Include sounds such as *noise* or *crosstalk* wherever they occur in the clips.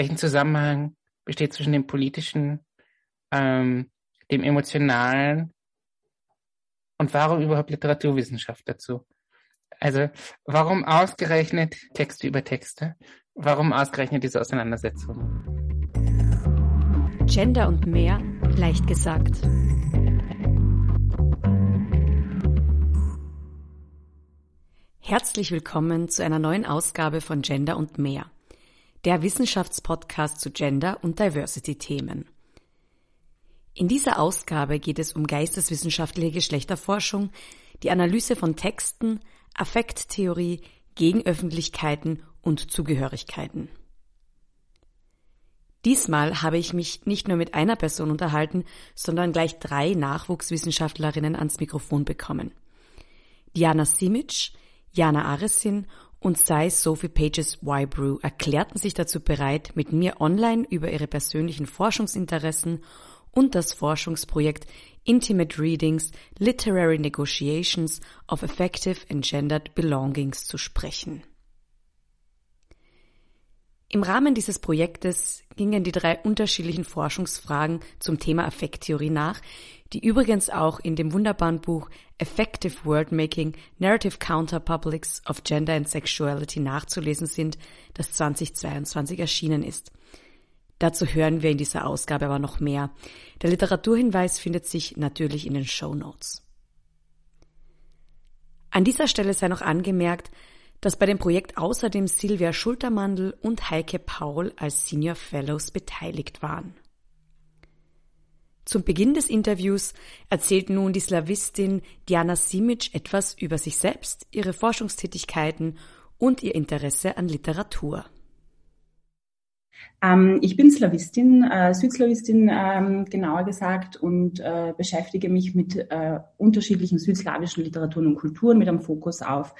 welchen Zusammenhang besteht zwischen dem politischen, ähm, dem emotionalen und warum überhaupt Literaturwissenschaft dazu? Also warum ausgerechnet Texte über Texte? Warum ausgerechnet diese Auseinandersetzung? Gender und mehr, leicht gesagt. Herzlich willkommen zu einer neuen Ausgabe von Gender und mehr, der Wissenschaftspodcast zu Gender und Diversity-Themen. In dieser Ausgabe geht es um geisteswissenschaftliche Geschlechterforschung, die Analyse von Texten, Affekttheorie, Gegenöffentlichkeiten und Zugehörigkeiten. Diesmal habe ich mich nicht nur mit einer Person unterhalten, sondern gleich drei Nachwuchswissenschaftlerinnen ans Mikrofon bekommen. Diana Simic, Jana Aresin und Sai Sophie Pages Wybrew erklärten sich dazu bereit, mit mir online über ihre persönlichen Forschungsinteressen und das Forschungsprojekt Intimate Readings Literary Negotiations of Effective and Gendered Belongings zu sprechen. Im Rahmen dieses Projektes gingen die drei unterschiedlichen Forschungsfragen zum Thema Affekttheorie nach, die übrigens auch in dem wunderbaren Buch Effective Wordmaking Narrative Counterpublics of Gender and Sexuality nachzulesen sind, das 2022 erschienen ist. Dazu hören wir in dieser Ausgabe aber noch mehr. Der Literaturhinweis findet sich natürlich in den Show Notes. An dieser Stelle sei noch angemerkt, dass bei dem Projekt außerdem Silvia Schultermandel und Heike Paul als Senior Fellows beteiligt waren. Zum Beginn des Interviews erzählt nun die Slawistin Diana Simic etwas über sich selbst, ihre Forschungstätigkeiten und ihr Interesse an Literatur. Ähm, ich bin Slawistin, äh, Südslawistin ähm, genauer gesagt, und äh, beschäftige mich mit äh, unterschiedlichen südslawischen Literaturen und Kulturen mit einem Fokus auf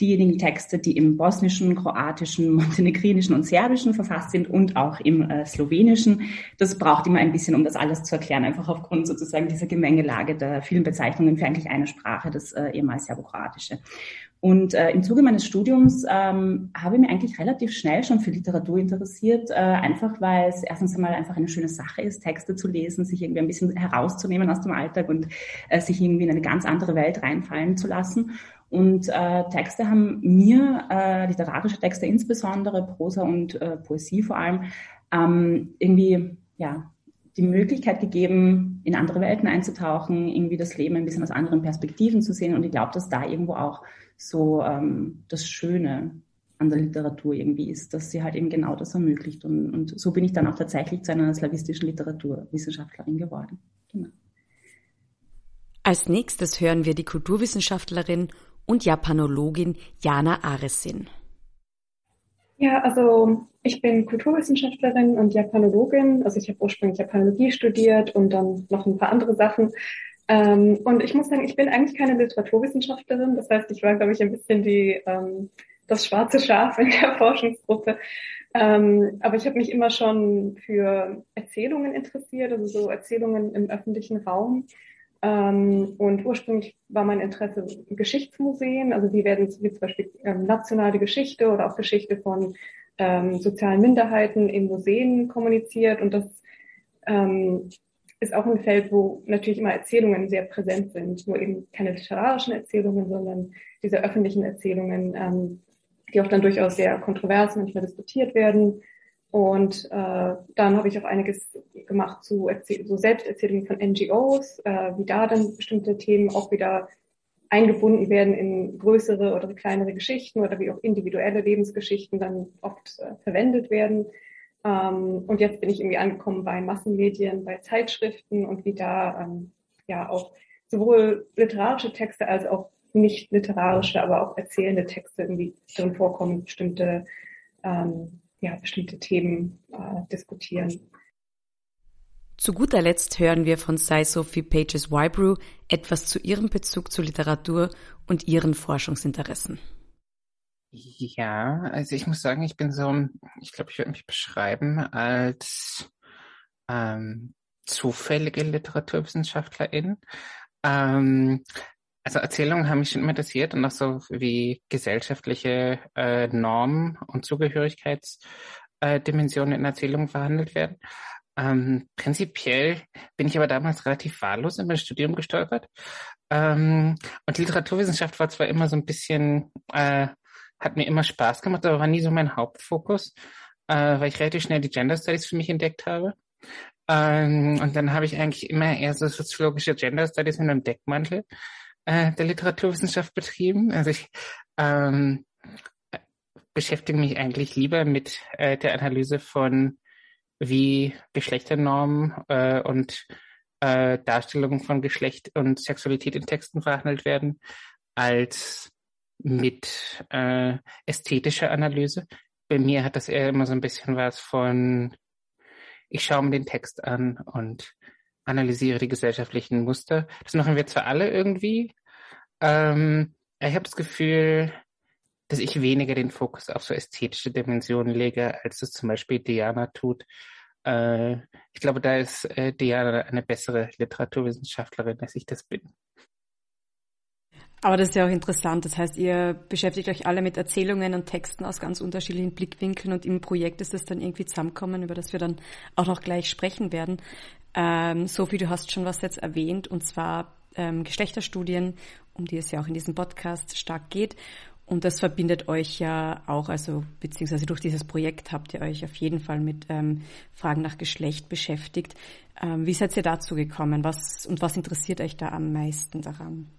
diejenigen Texte, die im bosnischen, kroatischen, montenegrinischen und serbischen verfasst sind und auch im äh, slowenischen. Das braucht immer ein bisschen, um das alles zu erklären, einfach aufgrund sozusagen dieser Gemengelage der vielen Bezeichnungen für eigentlich eine Sprache, das äh, ehemals serbokroatische. Und äh, im Zuge meines Studiums ähm, habe ich mich eigentlich relativ schnell schon für Literatur interessiert, äh, einfach weil es erstens einmal einfach eine schöne Sache ist, Texte zu lesen, sich irgendwie ein bisschen herauszunehmen aus dem Alltag und äh, sich irgendwie in eine ganz andere Welt reinfallen zu lassen. Und äh, Texte haben mir, äh, literarische Texte insbesondere, Prosa und äh, Poesie vor allem, ähm, irgendwie ja, die Möglichkeit gegeben, in andere Welten einzutauchen, irgendwie das Leben ein bisschen aus anderen Perspektiven zu sehen. Und ich glaube, dass da irgendwo auch so ähm, das Schöne an der Literatur irgendwie ist, dass sie halt eben genau das ermöglicht. Und, und so bin ich dann auch tatsächlich zu einer slawistischen Literaturwissenschaftlerin geworden. Genau. Als nächstes hören wir die Kulturwissenschaftlerin und Japanologin Jana Aresin. Ja, also ich bin Kulturwissenschaftlerin und Japanologin. Also ich habe ursprünglich Japanologie studiert und dann noch ein paar andere Sachen. Ähm, und ich muss sagen, ich bin eigentlich keine Literaturwissenschaftlerin. Das heißt, ich war, glaube ich, ein bisschen die ähm, das schwarze Schaf in der Forschungsgruppe. Ähm, aber ich habe mich immer schon für Erzählungen interessiert, also so Erzählungen im öffentlichen Raum. Ähm, und ursprünglich war mein Interesse Geschichtsmuseen, also wie werden wie zum Beispiel ähm, nationale Geschichte oder auch Geschichte von ähm, sozialen Minderheiten in Museen kommuniziert. Und das ähm, ist auch ein Feld, wo natürlich immer Erzählungen sehr präsent sind, wo eben keine literarischen Erzählungen, sondern diese öffentlichen Erzählungen, ähm, die auch dann durchaus sehr kontrovers manchmal diskutiert werden, und äh, dann habe ich auch einiges gemacht zu Erzähl so Selbsterzählungen von NGOs, äh, wie da dann bestimmte Themen auch wieder eingebunden werden in größere oder kleinere Geschichten oder wie auch individuelle Lebensgeschichten dann oft äh, verwendet werden. Ähm, und jetzt bin ich irgendwie angekommen bei Massenmedien, bei Zeitschriften und wie da ähm, ja auch sowohl literarische Texte als auch nicht literarische, aber auch erzählende Texte irgendwie drin vorkommen, bestimmte ähm, ja, bestimmte Themen äh, diskutieren. Zu guter Letzt hören wir von Sai Sophie Pages Wybrew etwas zu ihrem Bezug zur Literatur und ihren Forschungsinteressen. Ja, also ich muss sagen, ich bin so, ich glaube, ich würde mich beschreiben als ähm, zufällige Literaturwissenschaftlerin. Ähm, also Erzählungen haben mich schon immer interessiert und auch so wie gesellschaftliche äh, Normen und Zugehörigkeitsstrukturen äh, in Erzählungen verhandelt werden. Ähm, prinzipiell bin ich aber damals relativ wahllos in mein Studium gestolpert. Ähm, und Literaturwissenschaft war zwar immer so ein bisschen, äh, hat mir immer Spaß gemacht, aber war nie so mein Hauptfokus, äh, weil ich relativ schnell die Gender Studies für mich entdeckt habe. Ähm, und dann habe ich eigentlich immer eher so soziologische Gender Studies mit einem Deckmantel äh, der Literaturwissenschaft betrieben. Also ich ähm, beschäftige mich eigentlich lieber mit äh, der Analyse von wie Geschlechternormen äh, und äh, Darstellungen von Geschlecht und Sexualität in Texten verhandelt werden, als mit äh, ästhetischer Analyse. Bei mir hat das eher immer so ein bisschen was von, ich schaue mir den Text an und analysiere die gesellschaftlichen Muster. Das machen wir zwar alle irgendwie. Ähm, ich habe das Gefühl, dass ich weniger den Fokus auf so ästhetische Dimensionen lege, als das zum Beispiel Diana tut. Äh, ich glaube, da ist äh, Diana eine bessere Literaturwissenschaftlerin, als ich das bin. Aber das ist ja auch interessant. Das heißt, ihr beschäftigt euch alle mit Erzählungen und Texten aus ganz unterschiedlichen Blickwinkeln und im Projekt ist das dann irgendwie zusammenkommen, über das wir dann auch noch gleich sprechen werden. Ähm, Sophie, du hast schon was jetzt erwähnt und zwar ähm, Geschlechterstudien, um die es ja auch in diesem Podcast stark geht. Und das verbindet euch ja auch, also beziehungsweise durch dieses Projekt habt ihr euch auf jeden Fall mit ähm, Fragen nach Geschlecht beschäftigt. Ähm, wie seid ihr dazu gekommen? Was und was interessiert euch da am meisten daran?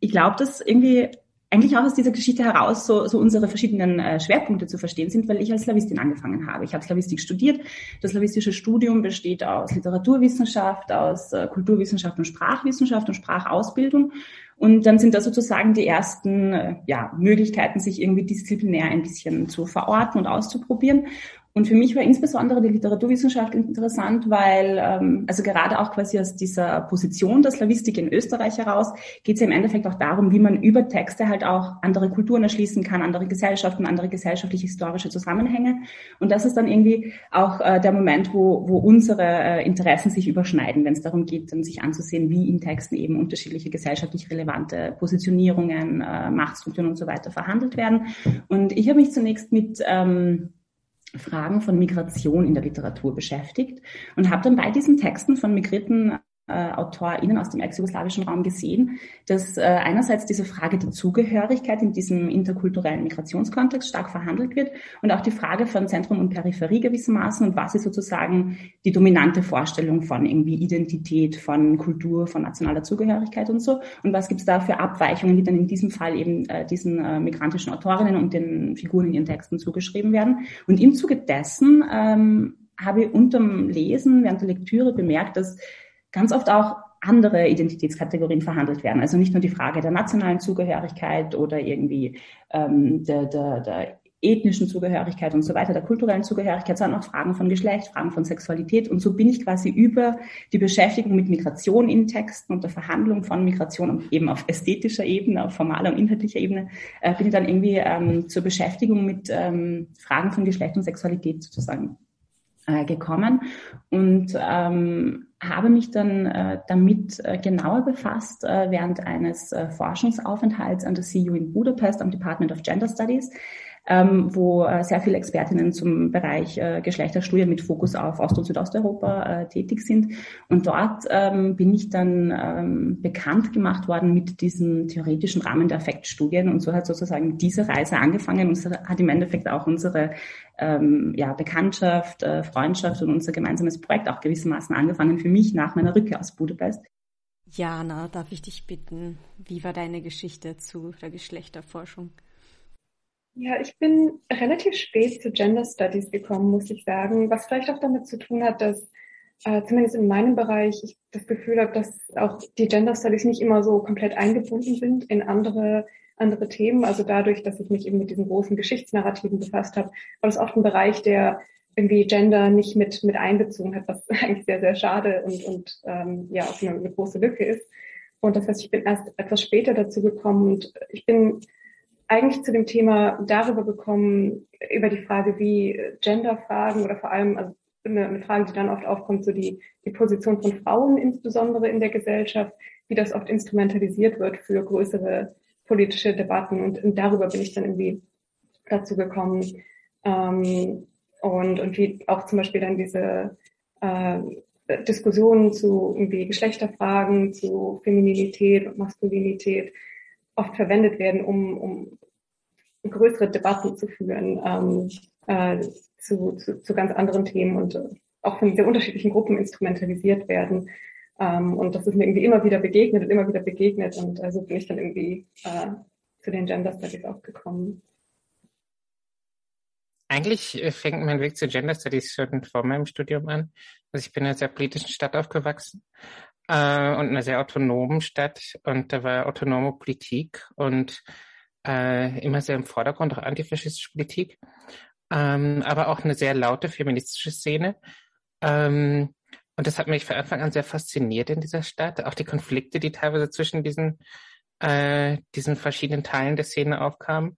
Ich glaube, dass irgendwie eigentlich auch aus dieser Geschichte heraus so, so unsere verschiedenen äh, Schwerpunkte zu verstehen sind, weil ich als Slavistin angefangen habe. Ich habe Slavistik studiert. Das slavistische Studium besteht aus Literaturwissenschaft, aus äh, Kulturwissenschaft und Sprachwissenschaft und Sprachausbildung. Und dann sind da sozusagen die ersten äh, ja, Möglichkeiten, sich irgendwie disziplinär ein bisschen zu verorten und auszuprobieren. Und für mich war insbesondere die Literaturwissenschaft interessant, weil, ähm, also gerade auch quasi aus dieser Position der Slavistik in Österreich heraus, geht es ja im Endeffekt auch darum, wie man über Texte halt auch andere Kulturen erschließen kann, andere Gesellschaften, andere gesellschaftlich-historische Zusammenhänge. Und das ist dann irgendwie auch äh, der Moment, wo, wo unsere äh, Interessen sich überschneiden, wenn es darum geht, dann sich anzusehen, wie in Texten eben unterschiedliche gesellschaftlich relevante Positionierungen, äh, Machtstrukturen und so weiter verhandelt werden. Und ich habe mich zunächst mit ähm, Fragen von Migration in der Literatur beschäftigt und habe dann bei diesen Texten von migrierten äh, AutorInnen aus dem ex-jugoslawischen Raum gesehen, dass äh, einerseits diese Frage der Zugehörigkeit in diesem interkulturellen Migrationskontext stark verhandelt wird und auch die Frage von Zentrum und Peripherie gewissermaßen und was ist sozusagen die dominante Vorstellung von irgendwie Identität, von Kultur, von nationaler Zugehörigkeit und so und was gibt es da für Abweichungen, die dann in diesem Fall eben äh, diesen äh, migrantischen Autorinnen und den Figuren in ihren Texten zugeschrieben werden. Und im Zuge dessen ähm, habe ich unterm Lesen, während der Lektüre bemerkt, dass ganz oft auch andere Identitätskategorien verhandelt werden. Also nicht nur die Frage der nationalen Zugehörigkeit oder irgendwie ähm, der, der, der ethnischen Zugehörigkeit und so weiter, der kulturellen Zugehörigkeit, sondern auch Fragen von Geschlecht, Fragen von Sexualität. Und so bin ich quasi über die Beschäftigung mit Migration in Texten und der Verhandlung von Migration eben auf ästhetischer Ebene, auf formaler und inhaltlicher Ebene, äh, bin ich dann irgendwie ähm, zur Beschäftigung mit ähm, Fragen von Geschlecht und Sexualität sozusagen äh, gekommen und ähm, habe mich dann äh, damit äh, genauer befasst äh, während eines äh, Forschungsaufenthalts an der CU in Budapest am Department of Gender Studies ähm, wo äh, sehr viele Expertinnen zum Bereich äh, Geschlechterstudien mit Fokus auf Ost- und Südosteuropa äh, tätig sind. Und dort ähm, bin ich dann ähm, bekannt gemacht worden mit diesem theoretischen Rahmen der Affektstudien. Und so hat sozusagen diese Reise angefangen und hat im Endeffekt auch unsere ähm, ja, Bekanntschaft, äh, Freundschaft und unser gemeinsames Projekt auch gewissermaßen angefangen für mich nach meiner Rückkehr aus Budapest. Jana, darf ich dich bitten, wie war deine Geschichte zu der Geschlechterforschung? Ja, ich bin relativ spät zu Gender Studies gekommen, muss ich sagen, was vielleicht auch damit zu tun hat, dass äh, zumindest in meinem Bereich ich das Gefühl habe, dass auch die Gender Studies nicht immer so komplett eingebunden sind in andere andere Themen. Also dadurch, dass ich mich eben mit diesen großen Geschichtsnarrativen befasst habe, war das oft ein Bereich, der irgendwie Gender nicht mit mit einbezogen hat, was *laughs* eigentlich sehr sehr schade und und ähm, ja auch eine, eine große Lücke ist. Und das heißt, ich bin erst etwas später dazu gekommen und ich bin eigentlich zu dem Thema darüber gekommen, über die Frage, wie Genderfragen oder vor allem, also eine, eine Frage, die dann oft aufkommt, so die, die Position von Frauen insbesondere in der Gesellschaft, wie das oft instrumentalisiert wird für größere politische Debatten. Und, und darüber bin ich dann irgendwie dazu gekommen, ähm, und, und wie auch zum Beispiel dann diese äh, Diskussionen zu irgendwie Geschlechterfragen, zu Femininität und Maskulinität oft verwendet werden, um, um größere Debatten zu führen ähm, äh, zu, zu, zu ganz anderen Themen und äh, auch von sehr unterschiedlichen Gruppen instrumentalisiert werden. Ähm, und das ist mir irgendwie immer wieder begegnet und immer wieder begegnet und also bin ich dann irgendwie äh, zu den Gender Studies auch gekommen. Eigentlich äh, fängt mein Weg zu Gender Studies schon vor meinem Studium an. Also ich bin in einer sehr politischen Stadt aufgewachsen äh, und in einer sehr autonomen Stadt und da war autonome Politik und äh, immer sehr im Vordergrund auch antifaschistische Politik, ähm, aber auch eine sehr laute feministische Szene. Ähm, und das hat mich von Anfang an sehr fasziniert in dieser Stadt. Auch die Konflikte, die teilweise zwischen diesen, äh, diesen verschiedenen Teilen der Szene aufkamen.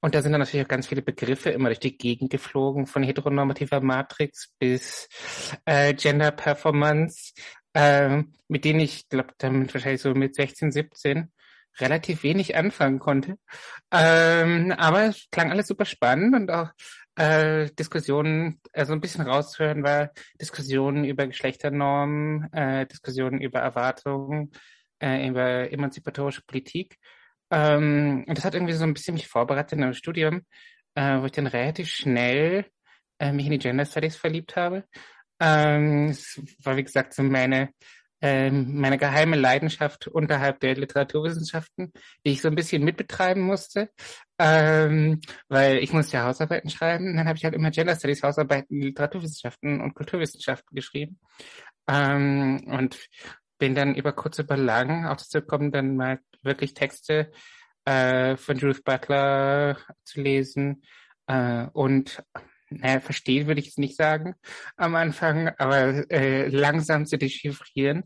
Und da sind dann natürlich auch ganz viele Begriffe immer durch die Gegend geflogen, von heteronormativer Matrix bis äh, Gender Performance, äh, mit denen ich glaube, damit wahrscheinlich so mit 16, 17 relativ wenig anfangen konnte. Ähm, aber es klang alles super spannend und auch äh, Diskussionen, also ein bisschen rauszuhören war Diskussionen über Geschlechternormen, äh, Diskussionen über Erwartungen, äh, über emanzipatorische Politik. Ähm, und das hat irgendwie so ein bisschen mich vorbereitet in einem Studium, äh, wo ich dann relativ schnell äh, mich in die Gender Studies verliebt habe. Ähm, es war, wie gesagt, so meine ähm, meine geheime Leidenschaft unterhalb der Literaturwissenschaften, die ich so ein bisschen mitbetreiben musste, ähm, weil ich musste ja Hausarbeiten schreiben. Dann habe ich halt immer Gender Studies Hausarbeiten, Literaturwissenschaften und Kulturwissenschaften geschrieben ähm, und bin dann über kurz über lang auch dazu gekommen, dann mal wirklich Texte äh, von Judith Butler zu lesen äh, und naja, verstehen würde ich es nicht sagen am Anfang, aber äh, langsam zu dechiffrieren.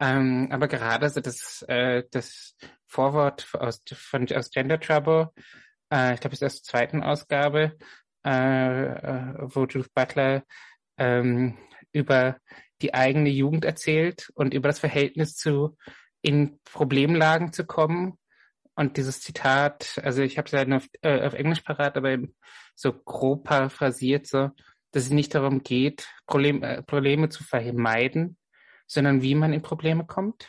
Ähm, aber gerade so das, äh, das Vorwort aus, von, aus Gender Trouble, äh, ich glaube, es ist aus der zweiten Ausgabe, äh, äh, wo Judith Butler ähm, über die eigene Jugend erzählt und über das Verhältnis zu in Problemlagen zu kommen. Und dieses Zitat, also ich habe es ja auf, äh, auf Englisch parat, aber im so grob paraphrasiert, so, dass es nicht darum geht, Problem, äh, Probleme zu vermeiden, sondern wie man in Probleme kommt.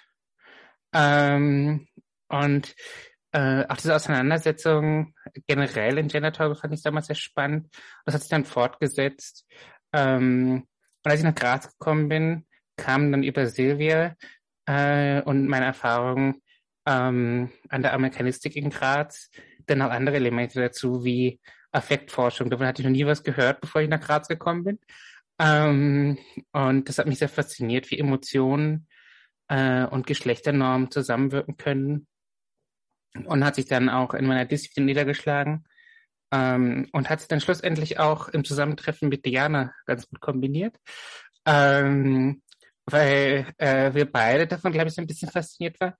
Ähm, und äh, auch diese Auseinandersetzung generell in Gender Talk fand ich damals sehr spannend. Das hat sich dann fortgesetzt. Ähm, und als ich nach Graz gekommen bin, kam dann über Silvia äh, und meine Erfahrungen ähm, an der Amerikanistik in Graz dann auch andere Elemente dazu, wie Affektforschung. Davon hatte ich noch nie was gehört, bevor ich nach Graz gekommen bin. Ähm, und das hat mich sehr fasziniert, wie Emotionen äh, und Geschlechternormen zusammenwirken können. Und hat sich dann auch in meiner Disziplin niedergeschlagen. Ähm, und hat sich dann schlussendlich auch im Zusammentreffen mit Diana ganz gut kombiniert. Ähm, weil äh, wir beide davon, glaube ich, so ein bisschen fasziniert waren.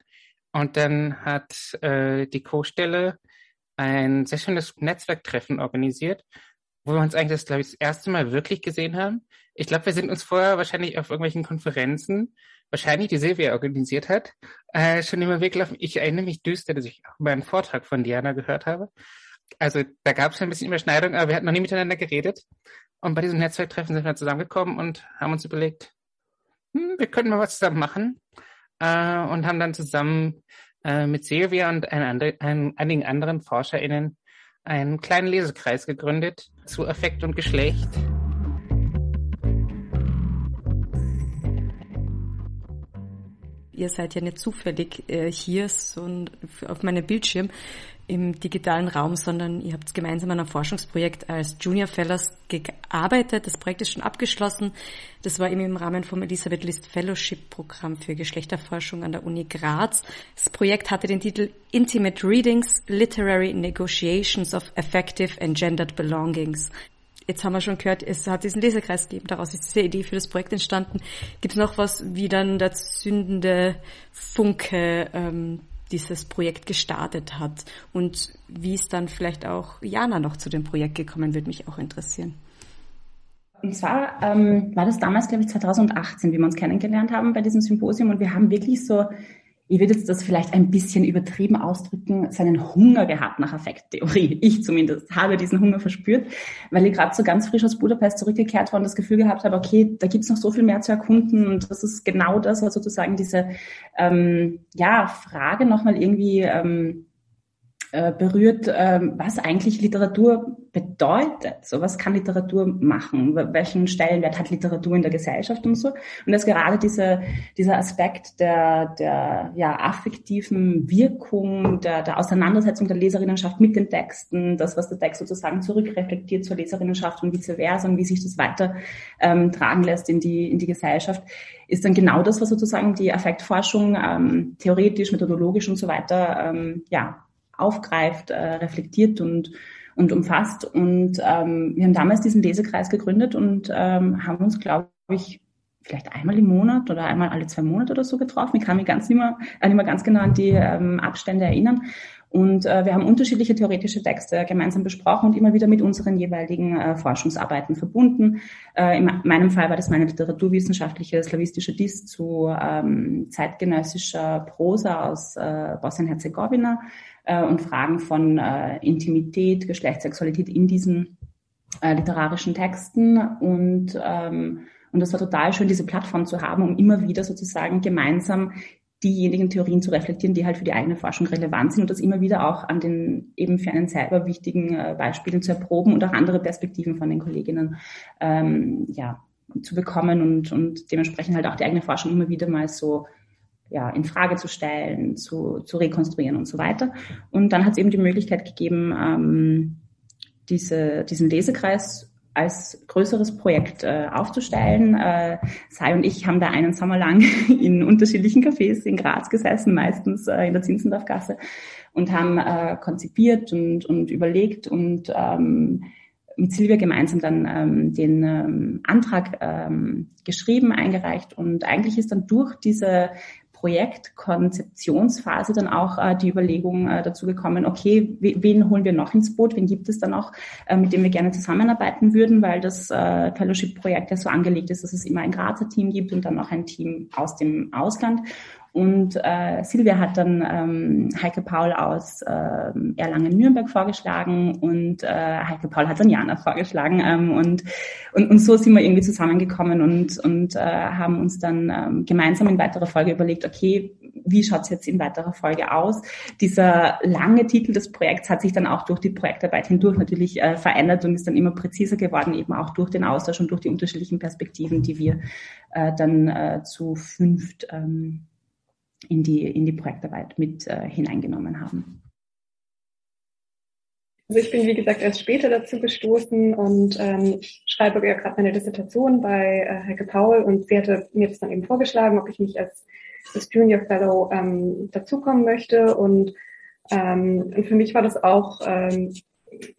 Und dann hat äh, die Co-Stelle ein sehr schönes Netzwerktreffen organisiert, wo wir uns eigentlich das, glaube ich, das erste Mal wirklich gesehen haben. Ich glaube, wir sind uns vorher wahrscheinlich auf irgendwelchen Konferenzen, wahrscheinlich die Silvia organisiert hat, äh, schon immer weggelaufen. Ich erinnere mich düster, dass ich auch mal einen Vortrag von Diana gehört habe. Also da gab es ein bisschen Überschneidung, aber wir hatten noch nie miteinander geredet. Und bei diesem Netzwerktreffen sind wir zusammengekommen und haben uns überlegt, hm, wir könnten mal was zusammen machen. Äh, und haben dann zusammen äh, mit Silvia und ein andre, ein, einigen anderen ForscherInnen einen kleinen Lesekreis gegründet zu Affekt und Geschlecht. Ihr seid ja nicht zufällig äh, hier so auf meinem Bildschirm im digitalen Raum, sondern ihr habt gemeinsam an einem Forschungsprojekt als Junior Fellows gearbeitet. Das Projekt ist schon abgeschlossen. Das war eben im Rahmen vom Elisabeth List Fellowship Programm für Geschlechterforschung an der Uni Graz. Das Projekt hatte den Titel Intimate Readings, Literary Negotiations of Effective and Gendered Belongings. Jetzt haben wir schon gehört, es hat diesen Lesekreis gegeben. Daraus ist diese Idee für das Projekt entstanden. Gibt es noch was, wie dann der zündende Funke ähm, dieses Projekt gestartet hat und wie es dann vielleicht auch Jana noch zu dem Projekt gekommen wird, mich auch interessieren. Und zwar ähm, war das damals, glaube ich, 2018, wie wir uns kennengelernt haben bei diesem Symposium und wir haben wirklich so ich würde jetzt das vielleicht ein bisschen übertrieben ausdrücken, seinen Hunger gehabt nach Affekttheorie. *laughs* Ich zumindest habe diesen Hunger verspürt, weil ich gerade so ganz frisch aus Budapest zurückgekehrt war und das Gefühl gehabt habe, okay, da gibt's noch so viel mehr zu erkunden und das ist genau das, was sozusagen diese ähm, ja, Frage nochmal irgendwie ähm, äh, berührt, ähm, was eigentlich Literatur bedeutet. So was kann Literatur machen? Welchen Stellenwert hat Literatur in der Gesellschaft und so? Und dass gerade diese, dieser Aspekt der, der ja, affektiven Wirkung, der, der Auseinandersetzung der Leserinnenschaft mit den Texten, das, was der Text sozusagen zurückreflektiert zur Leserinnenschaft und vice versa und wie sich das weiter ähm, tragen lässt in die, in die Gesellschaft, ist dann genau das, was sozusagen die Affektforschung ähm, theoretisch, methodologisch und so weiter ähm, ja, aufgreift, äh, reflektiert und, und umfasst. Und ähm, wir haben damals diesen Lesekreis gegründet und ähm, haben uns, glaube ich, vielleicht einmal im Monat oder einmal alle zwei Monate oder so getroffen. Ich kann mich ganz nicht mehr, äh, nicht mehr ganz genau an die ähm, Abstände erinnern. Und äh, wir haben unterschiedliche theoretische Texte gemeinsam besprochen und immer wieder mit unseren jeweiligen äh, Forschungsarbeiten verbunden. Äh, in meinem Fall war das meine literaturwissenschaftliche slawistische Dis zu ähm, zeitgenössischer Prosa aus äh, Bosnien-Herzegowina äh, und Fragen von äh, Intimität, Geschlechtssexualität in diesen äh, literarischen Texten. Und ähm, und das war total schön, diese Plattform zu haben, um immer wieder sozusagen gemeinsam diejenigen Theorien zu reflektieren, die halt für die eigene Forschung relevant sind und das immer wieder auch an den eben für einen selber wichtigen äh, Beispielen zu erproben und auch andere Perspektiven von den Kolleginnen ähm, ja, zu bekommen und, und dementsprechend halt auch die eigene Forschung immer wieder mal so ja, in Frage zu stellen, zu, zu rekonstruieren und so weiter. Und dann hat es eben die Möglichkeit gegeben, ähm, diese, diesen Lesekreis als größeres Projekt äh, aufzustellen. Äh, Sai und ich haben da einen Sommer lang *laughs* in unterschiedlichen Cafés in Graz gesessen, meistens äh, in der Zinzendorfgasse, und haben äh, konzipiert und, und überlegt und ähm, mit Silvia gemeinsam dann ähm, den ähm, Antrag ähm, geschrieben, eingereicht und eigentlich ist dann durch diese Projektkonzeptionsphase dann auch äh, die Überlegung äh, dazu gekommen, okay, wen holen wir noch ins Boot, wen gibt es da noch, äh, mit dem wir gerne zusammenarbeiten würden, weil das äh, Fellowship-Projekt ja so angelegt ist, dass es immer ein Grazer Team gibt und dann noch ein Team aus dem Ausland. Und äh, Silvia hat dann ähm, Heike Paul aus äh, Erlangen-Nürnberg vorgeschlagen und äh, Heike Paul hat dann Jana vorgeschlagen. Ähm, und, und, und so sind wir irgendwie zusammengekommen und, und äh, haben uns dann ähm, gemeinsam in weiterer Folge überlegt, okay, wie schaut's jetzt in weiterer Folge aus? Dieser lange Titel des Projekts hat sich dann auch durch die Projektarbeit hindurch natürlich äh, verändert und ist dann immer präziser geworden, eben auch durch den Austausch und durch die unterschiedlichen Perspektiven, die wir äh, dann äh, zu fünft ähm, in die, in die Projektarbeit mit äh, hineingenommen haben. Also ich bin, wie gesagt, erst später dazu gestoßen und ähm, ich schreibe ja gerade meine Dissertation bei äh, Heike Paul und sie hatte mir das dann eben vorgeschlagen, ob ich mich als, als Junior Fellow ähm, dazukommen möchte und, ähm, und für mich war das auch, ähm,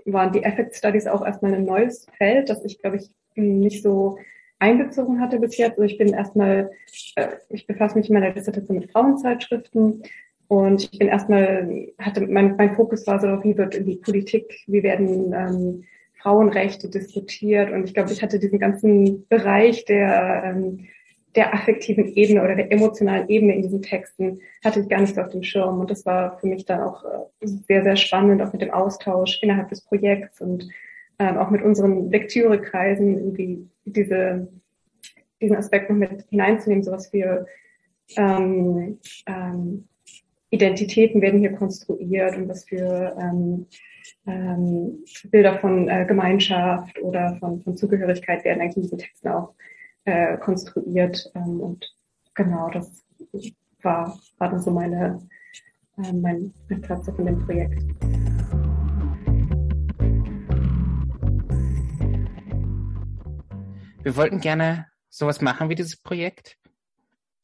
waren die Effect Studies auch erstmal ein neues Feld, das ich, glaube ich, nicht so einbezogen hatte bis jetzt. Also ich bin erstmal, äh, ich befasse mich in meiner Dissertation mit Frauenzeitschriften und ich bin erstmal, hatte, mein, mein Fokus war so, wie wird in die Politik, wie werden ähm, Frauenrechte diskutiert und ich glaube, ich hatte diesen ganzen Bereich der, ähm, der affektiven Ebene oder der emotionalen Ebene in diesen Texten hatte ich gar nicht so auf dem Schirm und das war für mich dann auch äh, sehr, sehr spannend, auch mit dem Austausch innerhalb des Projekts und ähm, auch mit unseren Lektürekreisen irgendwie diese, diesen Aspekt noch mit hineinzunehmen, sowas wie ähm, ähm, Identitäten werden hier konstruiert und was für ähm, ähm, Bilder von äh, Gemeinschaft oder von, von Zugehörigkeit werden eigentlich in diesen Texten auch äh, konstruiert. Ähm, und genau, das war, war dann so meine, äh, mein, mein Platz von dem Projekt. Wir wollten gerne sowas machen wie dieses Projekt,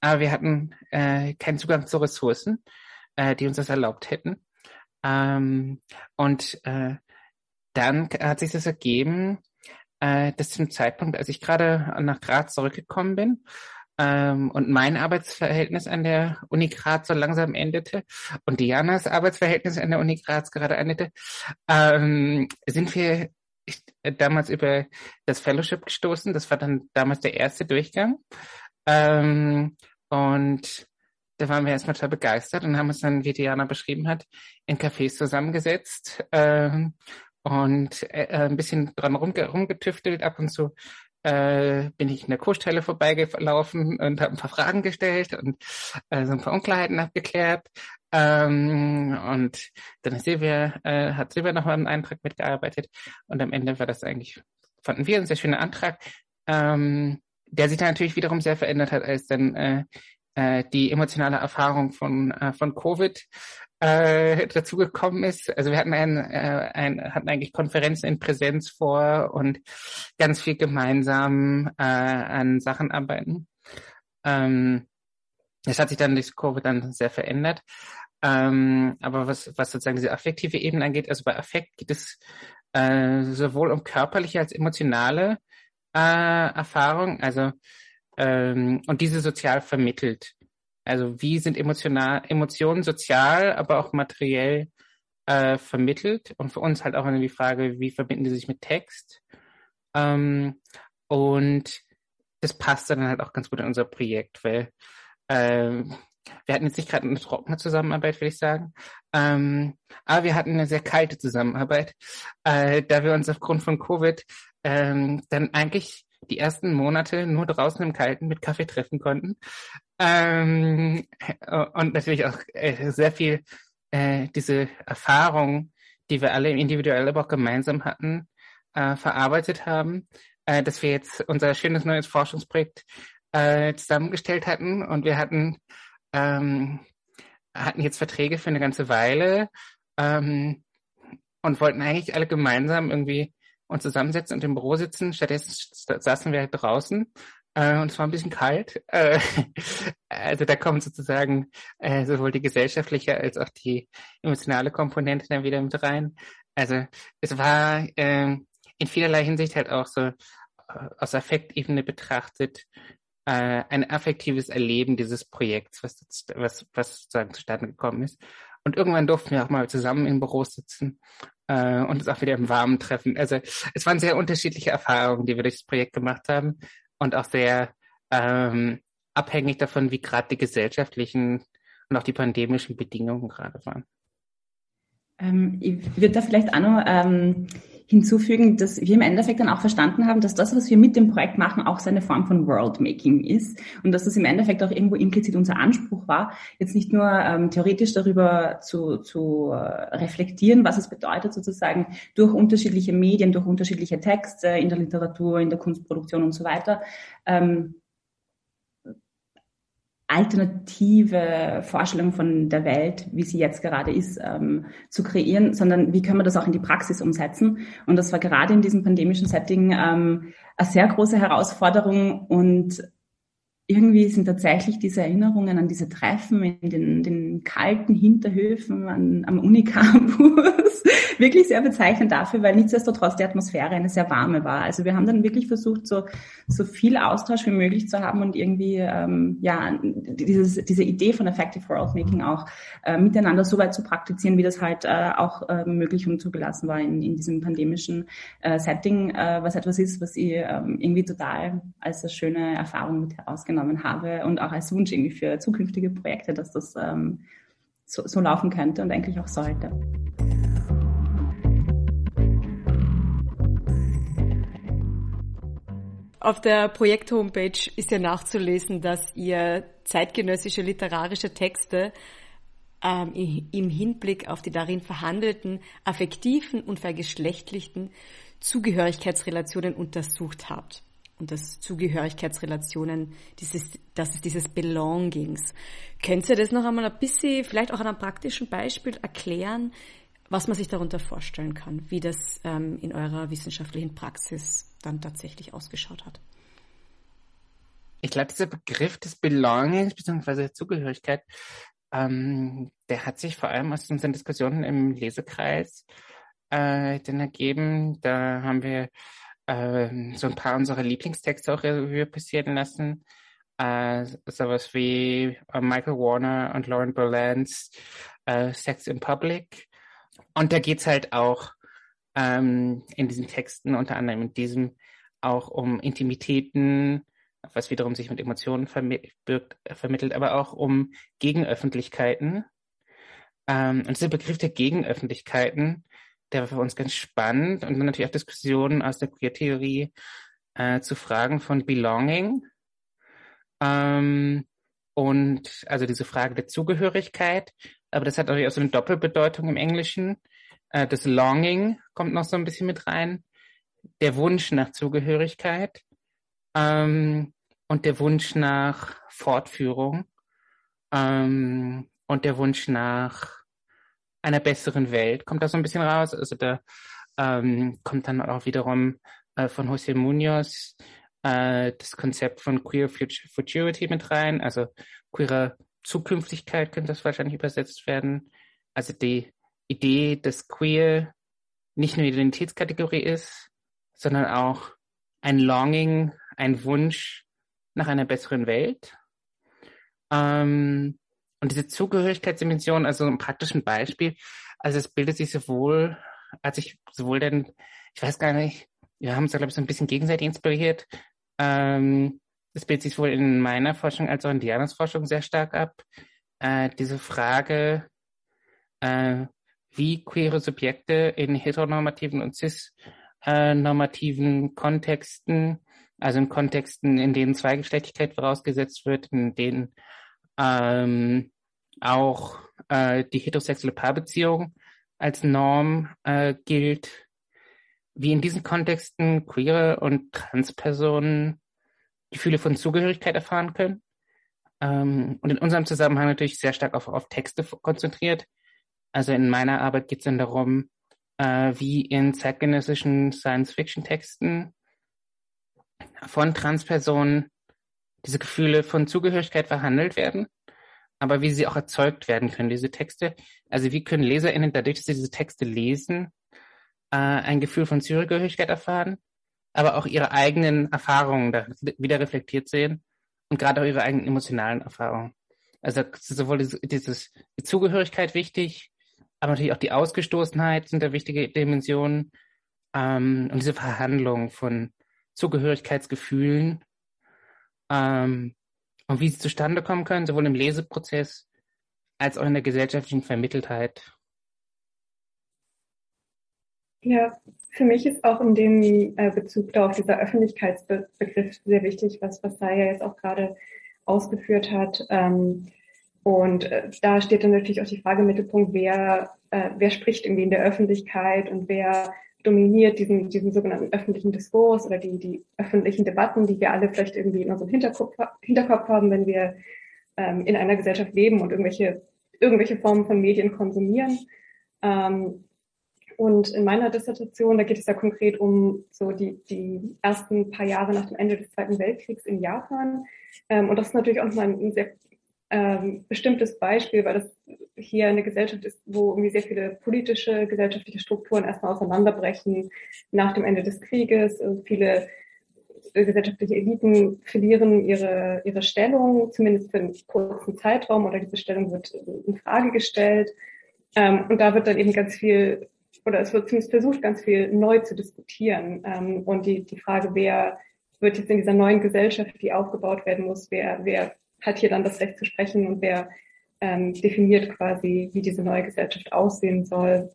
aber wir hatten äh, keinen Zugang zu Ressourcen, äh, die uns das erlaubt hätten. Ähm, und äh, dann hat sich das ergeben, äh, dass zum Zeitpunkt, als ich gerade nach Graz zurückgekommen bin ähm, und mein Arbeitsverhältnis an der Uni Graz so langsam endete und Dianas Arbeitsverhältnis an der Uni Graz gerade endete, ähm, sind wir ich, äh, damals über das Fellowship gestoßen. Das war dann damals der erste Durchgang. Ähm, und da waren wir erstmal total begeistert und haben uns dann, wie Diana beschrieben hat, in Cafés zusammengesetzt äh, und äh, ein bisschen dran rumge rumgetüftelt. Ab und zu äh, bin ich in der Kursstelle vorbeigelaufen und habe ein paar Fragen gestellt und äh, so ein paar Unklarheiten abgeklärt. Ähm, und dann ist Silvia, äh, hat Silvia noch mal einen Eintrag mitgearbeitet und am Ende war das eigentlich, fanden wir ein sehr schöner Antrag, ähm, der sich dann natürlich wiederum sehr verändert hat, als dann äh, äh, die emotionale Erfahrung von, äh, von Covid äh, dazugekommen ist. Also wir hatten, ein, äh, ein, hatten eigentlich Konferenzen in Präsenz vor und ganz viel gemeinsam äh, an Sachen arbeiten. Ähm, das hat sich dann durch Covid dann sehr verändert. Ähm, aber was, was sozusagen diese affektive Ebene angeht, also bei Affekt geht es äh, sowohl um körperliche als emotionale äh, Erfahrung, also ähm, und diese sozial vermittelt. Also wie sind emotional, Emotionen sozial, aber auch materiell äh, vermittelt und für uns halt auch die Frage, wie verbinden die sich mit Text? Ähm, und das passt dann halt auch ganz gut in unser Projekt, weil ähm, wir hatten jetzt nicht gerade eine trockene Zusammenarbeit, würde ich sagen. Ähm, aber wir hatten eine sehr kalte Zusammenarbeit, äh, da wir uns aufgrund von Covid ähm, dann eigentlich die ersten Monate nur draußen im Kalten mit Kaffee treffen konnten. Ähm, und natürlich auch äh, sehr viel äh, diese Erfahrung, die wir alle individuell, aber auch gemeinsam hatten, äh, verarbeitet haben, äh, dass wir jetzt unser schönes neues Forschungsprojekt äh, zusammengestellt hatten und wir hatten ähm, hatten jetzt Verträge für eine ganze Weile ähm, und wollten eigentlich alle gemeinsam irgendwie uns zusammensetzen und im Büro sitzen. Stattdessen saßen wir halt draußen äh, und es war ein bisschen kalt. Äh, *laughs* also da kommt sozusagen äh, sowohl die gesellschaftliche als auch die emotionale Komponente dann wieder mit rein. Also es war äh, in vielerlei Hinsicht halt auch so äh, aus Affektebene betrachtet äh, ein affektives Erleben dieses Projekts, was, was, was sozusagen zustande gekommen ist. Und irgendwann durften wir auch mal zusammen im Büro sitzen äh, und uns auch wieder im Warmen treffen. Also es waren sehr unterschiedliche Erfahrungen, die wir durch das Projekt gemacht haben und auch sehr ähm, abhängig davon, wie gerade die gesellschaftlichen und auch die pandemischen Bedingungen gerade waren. Ähm, ich würde da vielleicht auch noch ähm, hinzufügen, dass wir im Endeffekt dann auch verstanden haben, dass das, was wir mit dem Projekt machen, auch so eine Form von Worldmaking ist und dass das im Endeffekt auch irgendwo implizit unser Anspruch war, jetzt nicht nur ähm, theoretisch darüber zu, zu äh, reflektieren, was es bedeutet, sozusagen durch unterschiedliche Medien, durch unterschiedliche Texte in der Literatur, in der Kunstproduktion und so weiter, ähm, alternative Vorstellung von der Welt, wie sie jetzt gerade ist, ähm, zu kreieren, sondern wie können wir das auch in die Praxis umsetzen. Und das war gerade in diesem pandemischen Setting ähm, eine sehr große Herausforderung und irgendwie sind tatsächlich diese Erinnerungen an diese Treffen in den, den kalten Hinterhöfen an, am Unicampus *laughs* wirklich sehr bezeichnend dafür, weil nichtsdestotrotz die Atmosphäre eine sehr warme war. Also wir haben dann wirklich versucht, so, so viel Austausch wie möglich zu haben und irgendwie ähm, ja dieses, diese Idee von Effective Worldmaking auch äh, miteinander so weit zu praktizieren, wie das halt äh, auch äh, möglich und zugelassen war in, in diesem pandemischen äh, Setting, äh, was etwas ist, was ich äh, irgendwie total als eine schöne Erfahrung mit herausgenommen mitgenommen habe und auch als Wunsch irgendwie für zukünftige Projekte, dass das ähm, so, so laufen könnte und eigentlich auch sollte. Auf der Projekt-Homepage ist ja nachzulesen, dass ihr zeitgenössische literarische Texte ähm, im Hinblick auf die darin verhandelten affektiven und vergeschlechtlichten Zugehörigkeitsrelationen untersucht habt und das Zugehörigkeitsrelationen, dieses, das ist dieses Belongings. Könnt ihr das noch einmal ein bisschen, vielleicht auch an einem praktischen Beispiel erklären, was man sich darunter vorstellen kann, wie das ähm, in eurer wissenschaftlichen Praxis dann tatsächlich ausgeschaut hat? Ich glaube, dieser Begriff des Belongings bzw. Zugehörigkeit, ähm, der hat sich vor allem aus unseren Diskussionen im Lesekreis äh, dann ergeben. Da haben wir ähm, so ein paar unserer Lieblingstexte auch Revue passieren lassen. Äh, sowas wie äh, Michael Warner und Lauren Berlans äh, Sex in Public. Und da geht's halt auch ähm, in diesen Texten, unter anderem in diesem, auch um Intimitäten was wiederum sich mit Emotionen verbirgt, äh, vermittelt, aber auch um Gegenöffentlichkeiten. Ähm, und dieser Begriff der Gegenöffentlichkeiten, der war für uns ganz spannend und dann natürlich auch Diskussionen aus der Queer-Theorie äh, zu Fragen von Belonging. Ähm, und also diese Frage der Zugehörigkeit, aber das hat natürlich auch so eine Doppelbedeutung im Englischen. Äh, das Longing kommt noch so ein bisschen mit rein, der Wunsch nach Zugehörigkeit ähm, und der Wunsch nach Fortführung ähm, und der Wunsch nach einer besseren Welt kommt da so ein bisschen raus. Also da ähm, kommt dann auch wiederum äh, von José Munoz äh, das Konzept von Queer Futurity mit rein, also queere Zukünftigkeit könnte das wahrscheinlich übersetzt werden. Also die Idee, dass queer nicht nur Identitätskategorie ist, sondern auch ein Longing, ein Wunsch nach einer besseren Welt. Ähm, und diese Zugehörigkeitsdimension, also ein praktischen Beispiel, also es bildet sich sowohl, als ich sowohl denn, ich weiß gar nicht, wir haben uns da, glaube ich, so ein bisschen gegenseitig inspiriert, ähm, das bildet sich wohl in meiner Forschung als auch in Dianas Forschung sehr stark ab. Äh, diese Frage, äh, wie queere Subjekte in heteronormativen und cis-normativen Kontexten, also in Kontexten, in denen Zweigeschlechtigkeit vorausgesetzt wird, in denen ähm, auch äh, die heterosexuelle Paarbeziehung als Norm äh, gilt, wie in diesen Kontexten queere und Transpersonen Gefühle von Zugehörigkeit erfahren können. Ähm, und in unserem Zusammenhang natürlich sehr stark auf, auf Texte konzentriert. Also in meiner Arbeit geht es dann darum, äh, wie in zeitgenössischen Science-Fiction-Texten von Transpersonen diese Gefühle von Zugehörigkeit verhandelt werden, aber wie sie auch erzeugt werden können, diese Texte. Also wie können LeserInnen dadurch, dass sie diese Texte lesen, äh, ein Gefühl von Zugehörigkeit erfahren, aber auch ihre eigenen Erfahrungen da wieder reflektiert sehen und gerade auch ihre eigenen emotionalen Erfahrungen. Also sowohl dieses, die Zugehörigkeit wichtig, aber natürlich auch die Ausgestoßenheit sind da wichtige Dimensionen ähm, und diese Verhandlung von Zugehörigkeitsgefühlen ähm, und wie sie zustande kommen können, sowohl im Leseprozess als auch in der gesellschaftlichen Vermitteltheit ja, für mich ist auch in dem äh, Bezug da auf dieser Öffentlichkeitsbegriff sehr wichtig, was, was Saya jetzt auch gerade ausgeführt hat. Ähm, und äh, da steht dann natürlich auch die Frage im Mittelpunkt, wer, äh, wer spricht irgendwie in der Öffentlichkeit und wer dominiert diesen, diesen sogenannten öffentlichen Diskurs oder die, die öffentlichen Debatten, die wir alle vielleicht irgendwie in unserem Hinterkopf, Hinterkopf haben, wenn wir ähm, in einer Gesellschaft leben und irgendwelche, irgendwelche Formen von Medien konsumieren. Ähm, und in meiner Dissertation, da geht es ja konkret um so die, die ersten paar Jahre nach dem Ende des Zweiten Weltkriegs in Japan. Ähm, und das ist natürlich auch nochmal ein sehr ähm, bestimmtes Beispiel, weil das hier eine Gesellschaft ist, wo irgendwie sehr viele politische, gesellschaftliche Strukturen erstmal auseinanderbrechen nach dem Ende des Krieges. Viele gesellschaftliche Eliten verlieren ihre, ihre Stellung, zumindest für einen kurzen Zeitraum, oder diese Stellung wird in Frage gestellt. Ähm, und da wird dann eben ganz viel oder es wird zumindest versucht, ganz viel neu zu diskutieren. Ähm, und die, die Frage, wer wird jetzt in dieser neuen Gesellschaft, die aufgebaut werden muss, wer, wer hat hier dann das Recht zu sprechen und wer ähm, definiert quasi, wie diese neue Gesellschaft aussehen soll.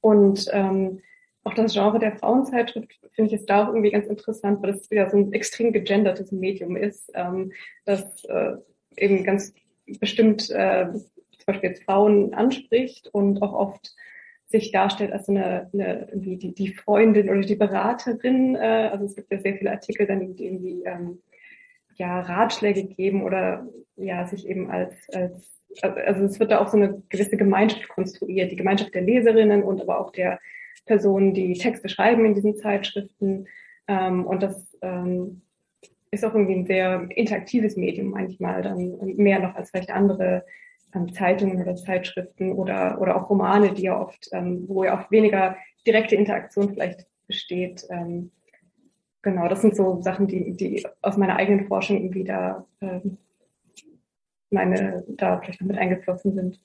Und ähm, auch das Genre der Frauenzeitschrift finde ich jetzt da auch irgendwie ganz interessant, weil es wieder so ein extrem gegendertes Medium ist, ähm, das äh, eben ganz bestimmt äh, zum Beispiel jetzt Frauen anspricht und auch oft sich darstellt als eine, eine die, die Freundin oder die Beraterin. Äh, also es gibt ja sehr viele Artikel, dann, die irgendwie ähm, ja, Ratschläge geben oder ja, sich eben als, als also es wird da auch so eine gewisse Gemeinschaft konstruiert, die Gemeinschaft der Leserinnen und aber auch der Personen, die Texte schreiben in diesen Zeitschriften. Ähm, und das ähm, ist auch irgendwie ein sehr interaktives Medium manchmal, dann mehr noch als vielleicht andere ähm, Zeitungen oder Zeitschriften oder, oder auch Romane, die ja oft, ähm, wo ja oft weniger direkte Interaktion vielleicht besteht. Ähm, genau, das sind so Sachen, die, die aus meiner eigenen Forschung irgendwie da ähm, meine da vielleicht noch mit eingeflossen sind.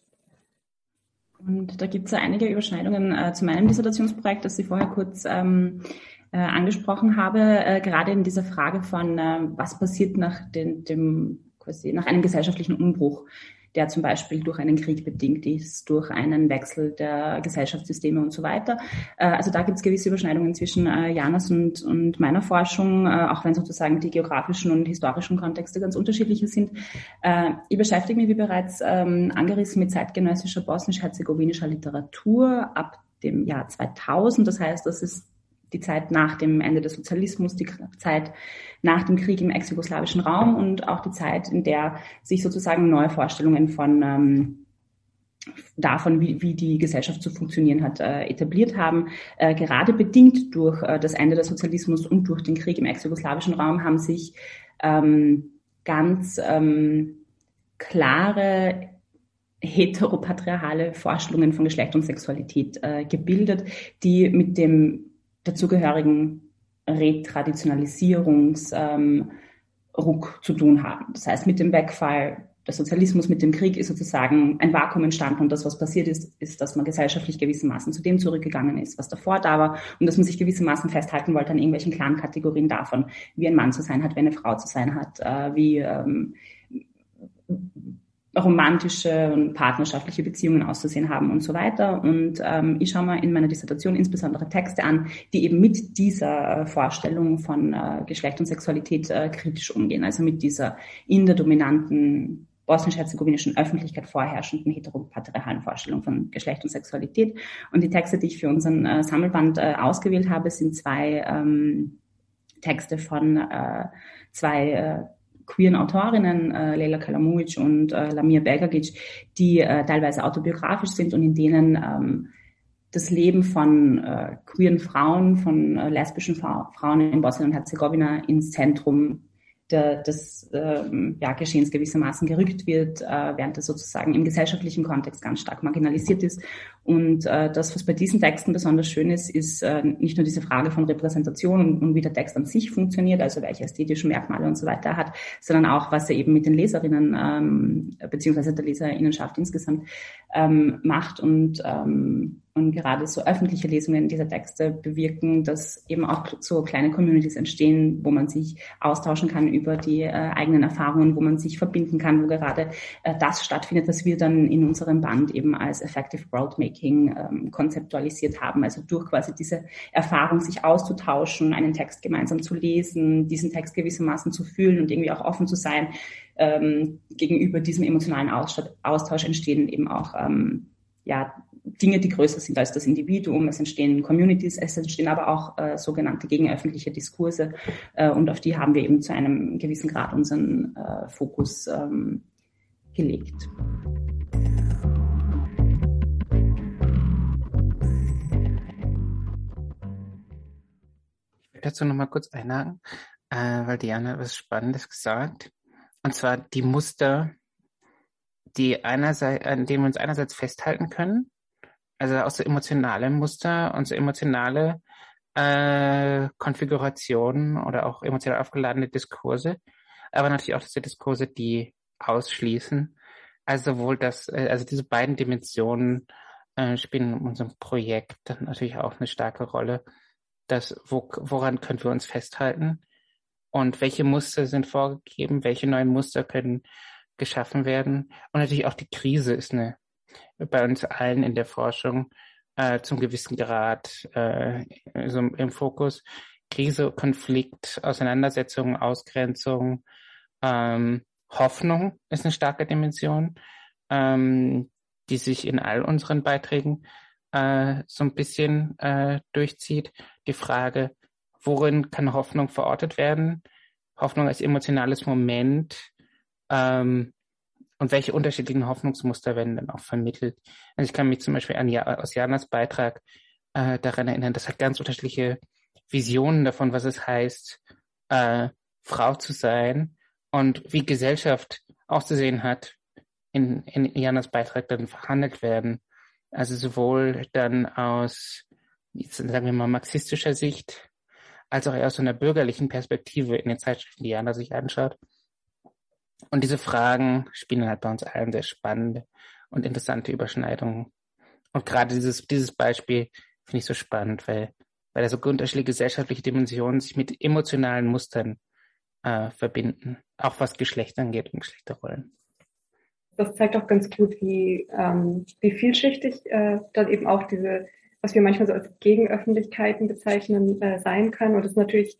Und da gibt es ja einige Überschneidungen äh, zu meinem Dissertationsprojekt, das Sie vorher kurz ähm, äh, angesprochen habe, äh, gerade in dieser Frage von, äh, was passiert nach den, dem, quasi nach einem gesellschaftlichen Umbruch, der zum Beispiel durch einen Krieg bedingt ist, durch einen Wechsel der Gesellschaftssysteme und so weiter. Äh, also da gibt es gewisse Überschneidungen zwischen äh, Janas und, und meiner Forschung, äh, auch wenn sozusagen die geografischen und historischen Kontexte ganz unterschiedliche sind. Ich beschäftige mich, wie bereits ähm, angerissen, mit zeitgenössischer bosnisch-herzegowinischer Literatur ab dem Jahr 2000. Das heißt, das ist die Zeit nach dem Ende des Sozialismus, die Zeit nach dem Krieg im ex-jugoslawischen Raum und auch die Zeit, in der sich sozusagen neue Vorstellungen von ähm, davon, wie, wie die Gesellschaft zu funktionieren hat, äh, etabliert haben. Äh, gerade bedingt durch äh, das Ende des Sozialismus und durch den Krieg im ex-jugoslawischen Raum haben sich ähm, ganz ähm, klare heteropatriarchale Vorstellungen von Geschlecht und Sexualität äh, gebildet, die mit dem dazugehörigen Retraditionalisierungsruck ähm, zu tun haben. Das heißt, mit dem Wegfall des Sozialismus, mit dem Krieg ist sozusagen ein Vakuum entstanden und das, was passiert ist, ist, dass man gesellschaftlich gewissermaßen zu dem zurückgegangen ist, was davor da war und dass man sich gewissermaßen festhalten wollte an irgendwelchen klaren Kategorien davon, wie ein Mann zu sein hat, wie eine Frau zu sein hat, äh, wie ähm, romantische und partnerschaftliche Beziehungen auszusehen haben und so weiter. Und ähm, ich schaue mal in meiner Dissertation insbesondere Texte an, die eben mit dieser äh, Vorstellung von äh, Geschlecht und Sexualität äh, kritisch umgehen, also mit dieser in der dominanten bosnisch-herzegowinischen Öffentlichkeit vorherrschenden heteropatriarchalen Vorstellung von Geschlecht und Sexualität. Und die Texte, die ich für unseren äh, Sammelband äh, ausgewählt habe, sind zwei ähm, Texte von äh, zwei äh, queeren Autorinnen, äh, Leila Kalamuic und äh, Lamia Begagic, die äh, teilweise autobiografisch sind und in denen ähm, das Leben von äh, queeren Frauen, von äh, lesbischen Fra Frauen in Bosnien und Herzegowina ins Zentrum der, des ähm, ja, Geschehens gewissermaßen gerückt wird, äh, während es sozusagen im gesellschaftlichen Kontext ganz stark marginalisiert ist. Und äh, das, was bei diesen Texten besonders schön ist, ist äh, nicht nur diese Frage von Repräsentation und, und wie der Text an sich funktioniert, also welche ästhetischen Merkmale und so weiter er hat, sondern auch, was er eben mit den Leserinnen ähm, beziehungsweise der Leserinnenschaft insgesamt ähm, macht und ähm, und gerade so öffentliche Lesungen dieser Texte bewirken, dass eben auch so kleine Communities entstehen, wo man sich austauschen kann über die äh, eigenen Erfahrungen, wo man sich verbinden kann, wo gerade äh, das stattfindet, was wir dann in unserem Band eben als Effective Worldmaking ähm, konzeptualisiert haben. Also durch quasi diese Erfahrung, sich auszutauschen, einen Text gemeinsam zu lesen, diesen Text gewissermaßen zu fühlen und irgendwie auch offen zu sein, ähm, gegenüber diesem emotionalen Austausch entstehen eben auch ähm, ja, Dinge, die größer sind als das Individuum. Es entstehen Communities, es entstehen aber auch äh, sogenannte gegenöffentliche Diskurse äh, und auf die haben wir eben zu einem gewissen Grad unseren äh, Fokus ähm, gelegt. Dazu nochmal kurz einhaken, äh, weil Diana was Spannendes gesagt. Und zwar die Muster, die einerseits, an denen wir uns einerseits festhalten können, also auch so emotionale Muster und so emotionale äh, Konfigurationen oder auch emotional aufgeladene Diskurse, aber natürlich auch diese Diskurse, die ausschließen. Also sowohl das, äh, also diese beiden Dimensionen äh, spielen in unserem Projekt natürlich auch eine starke Rolle. Das, wo, woran können wir uns festhalten? Und welche Muster sind vorgegeben? Welche neuen Muster können geschaffen werden? Und natürlich auch die Krise ist eine bei uns allen in der Forschung äh, zum gewissen Grad äh, so im Fokus. Krise, Konflikt, Auseinandersetzung, Ausgrenzung, ähm, Hoffnung ist eine starke Dimension, ähm, die sich in all unseren Beiträgen äh, so ein bisschen äh, durchzieht. Die Frage, worin kann Hoffnung verortet werden? Hoffnung als emotionales Moment, ähm, und welche unterschiedlichen Hoffnungsmuster werden dann auch vermittelt. Also ich kann mich zum Beispiel an ja, aus Janas Beitrag äh, daran erinnern, das hat ganz unterschiedliche Visionen davon, was es heißt, äh, Frau zu sein und wie Gesellschaft auszusehen hat, in, in Janas Beitrag dann verhandelt werden. Also sowohl dann aus, sagen wir mal, marxistischer Sicht, als auch aus einer bürgerlichen Perspektive in den Zeitschriften, die Jana sich anschaut. Und diese Fragen spielen halt bei uns allen sehr spannende und interessante Überschneidungen. Und gerade dieses, dieses Beispiel finde ich so spannend, weil weil da so unterschiedliche gesellschaftliche Dimensionen sich mit emotionalen Mustern äh, verbinden, auch was Geschlecht angeht und Geschlechterrollen. Das zeigt auch ganz gut, wie, ähm, wie vielschichtig äh, dann eben auch diese, was wir manchmal so als Gegenöffentlichkeiten bezeichnen, äh, sein kann. Und das ist natürlich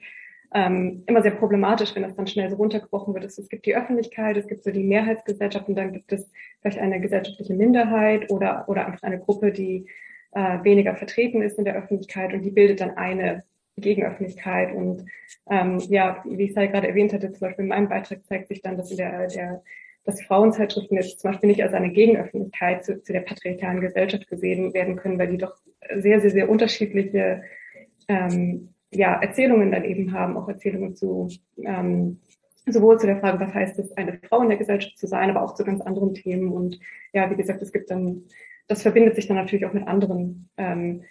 ähm, immer sehr problematisch, wenn das dann schnell so runtergebrochen wird. Es, gibt die Öffentlichkeit, es gibt so die Mehrheitsgesellschaft und dann gibt es vielleicht eine gesellschaftliche Minderheit oder, oder einfach eine Gruppe, die äh, weniger vertreten ist in der Öffentlichkeit und die bildet dann eine Gegenöffentlichkeit. Und ähm, ja, wie ich es ja gerade erwähnt hatte, zum Beispiel in meinem Beitrag zeigt sich dann, dass in der, der dass Frauenzeitschriften jetzt zum Beispiel nicht als eine Gegenöffentlichkeit zu, zu der patriarchalen Gesellschaft gesehen werden können, weil die doch sehr, sehr, sehr unterschiedliche ähm, ja, Erzählungen dann eben haben, auch Erzählungen zu ähm, sowohl zu der Frage, was heißt es, eine Frau in der Gesellschaft zu sein, aber auch zu ganz anderen Themen. Und ja, wie gesagt, es gibt dann, das verbindet sich dann natürlich auch mit anderen ähm,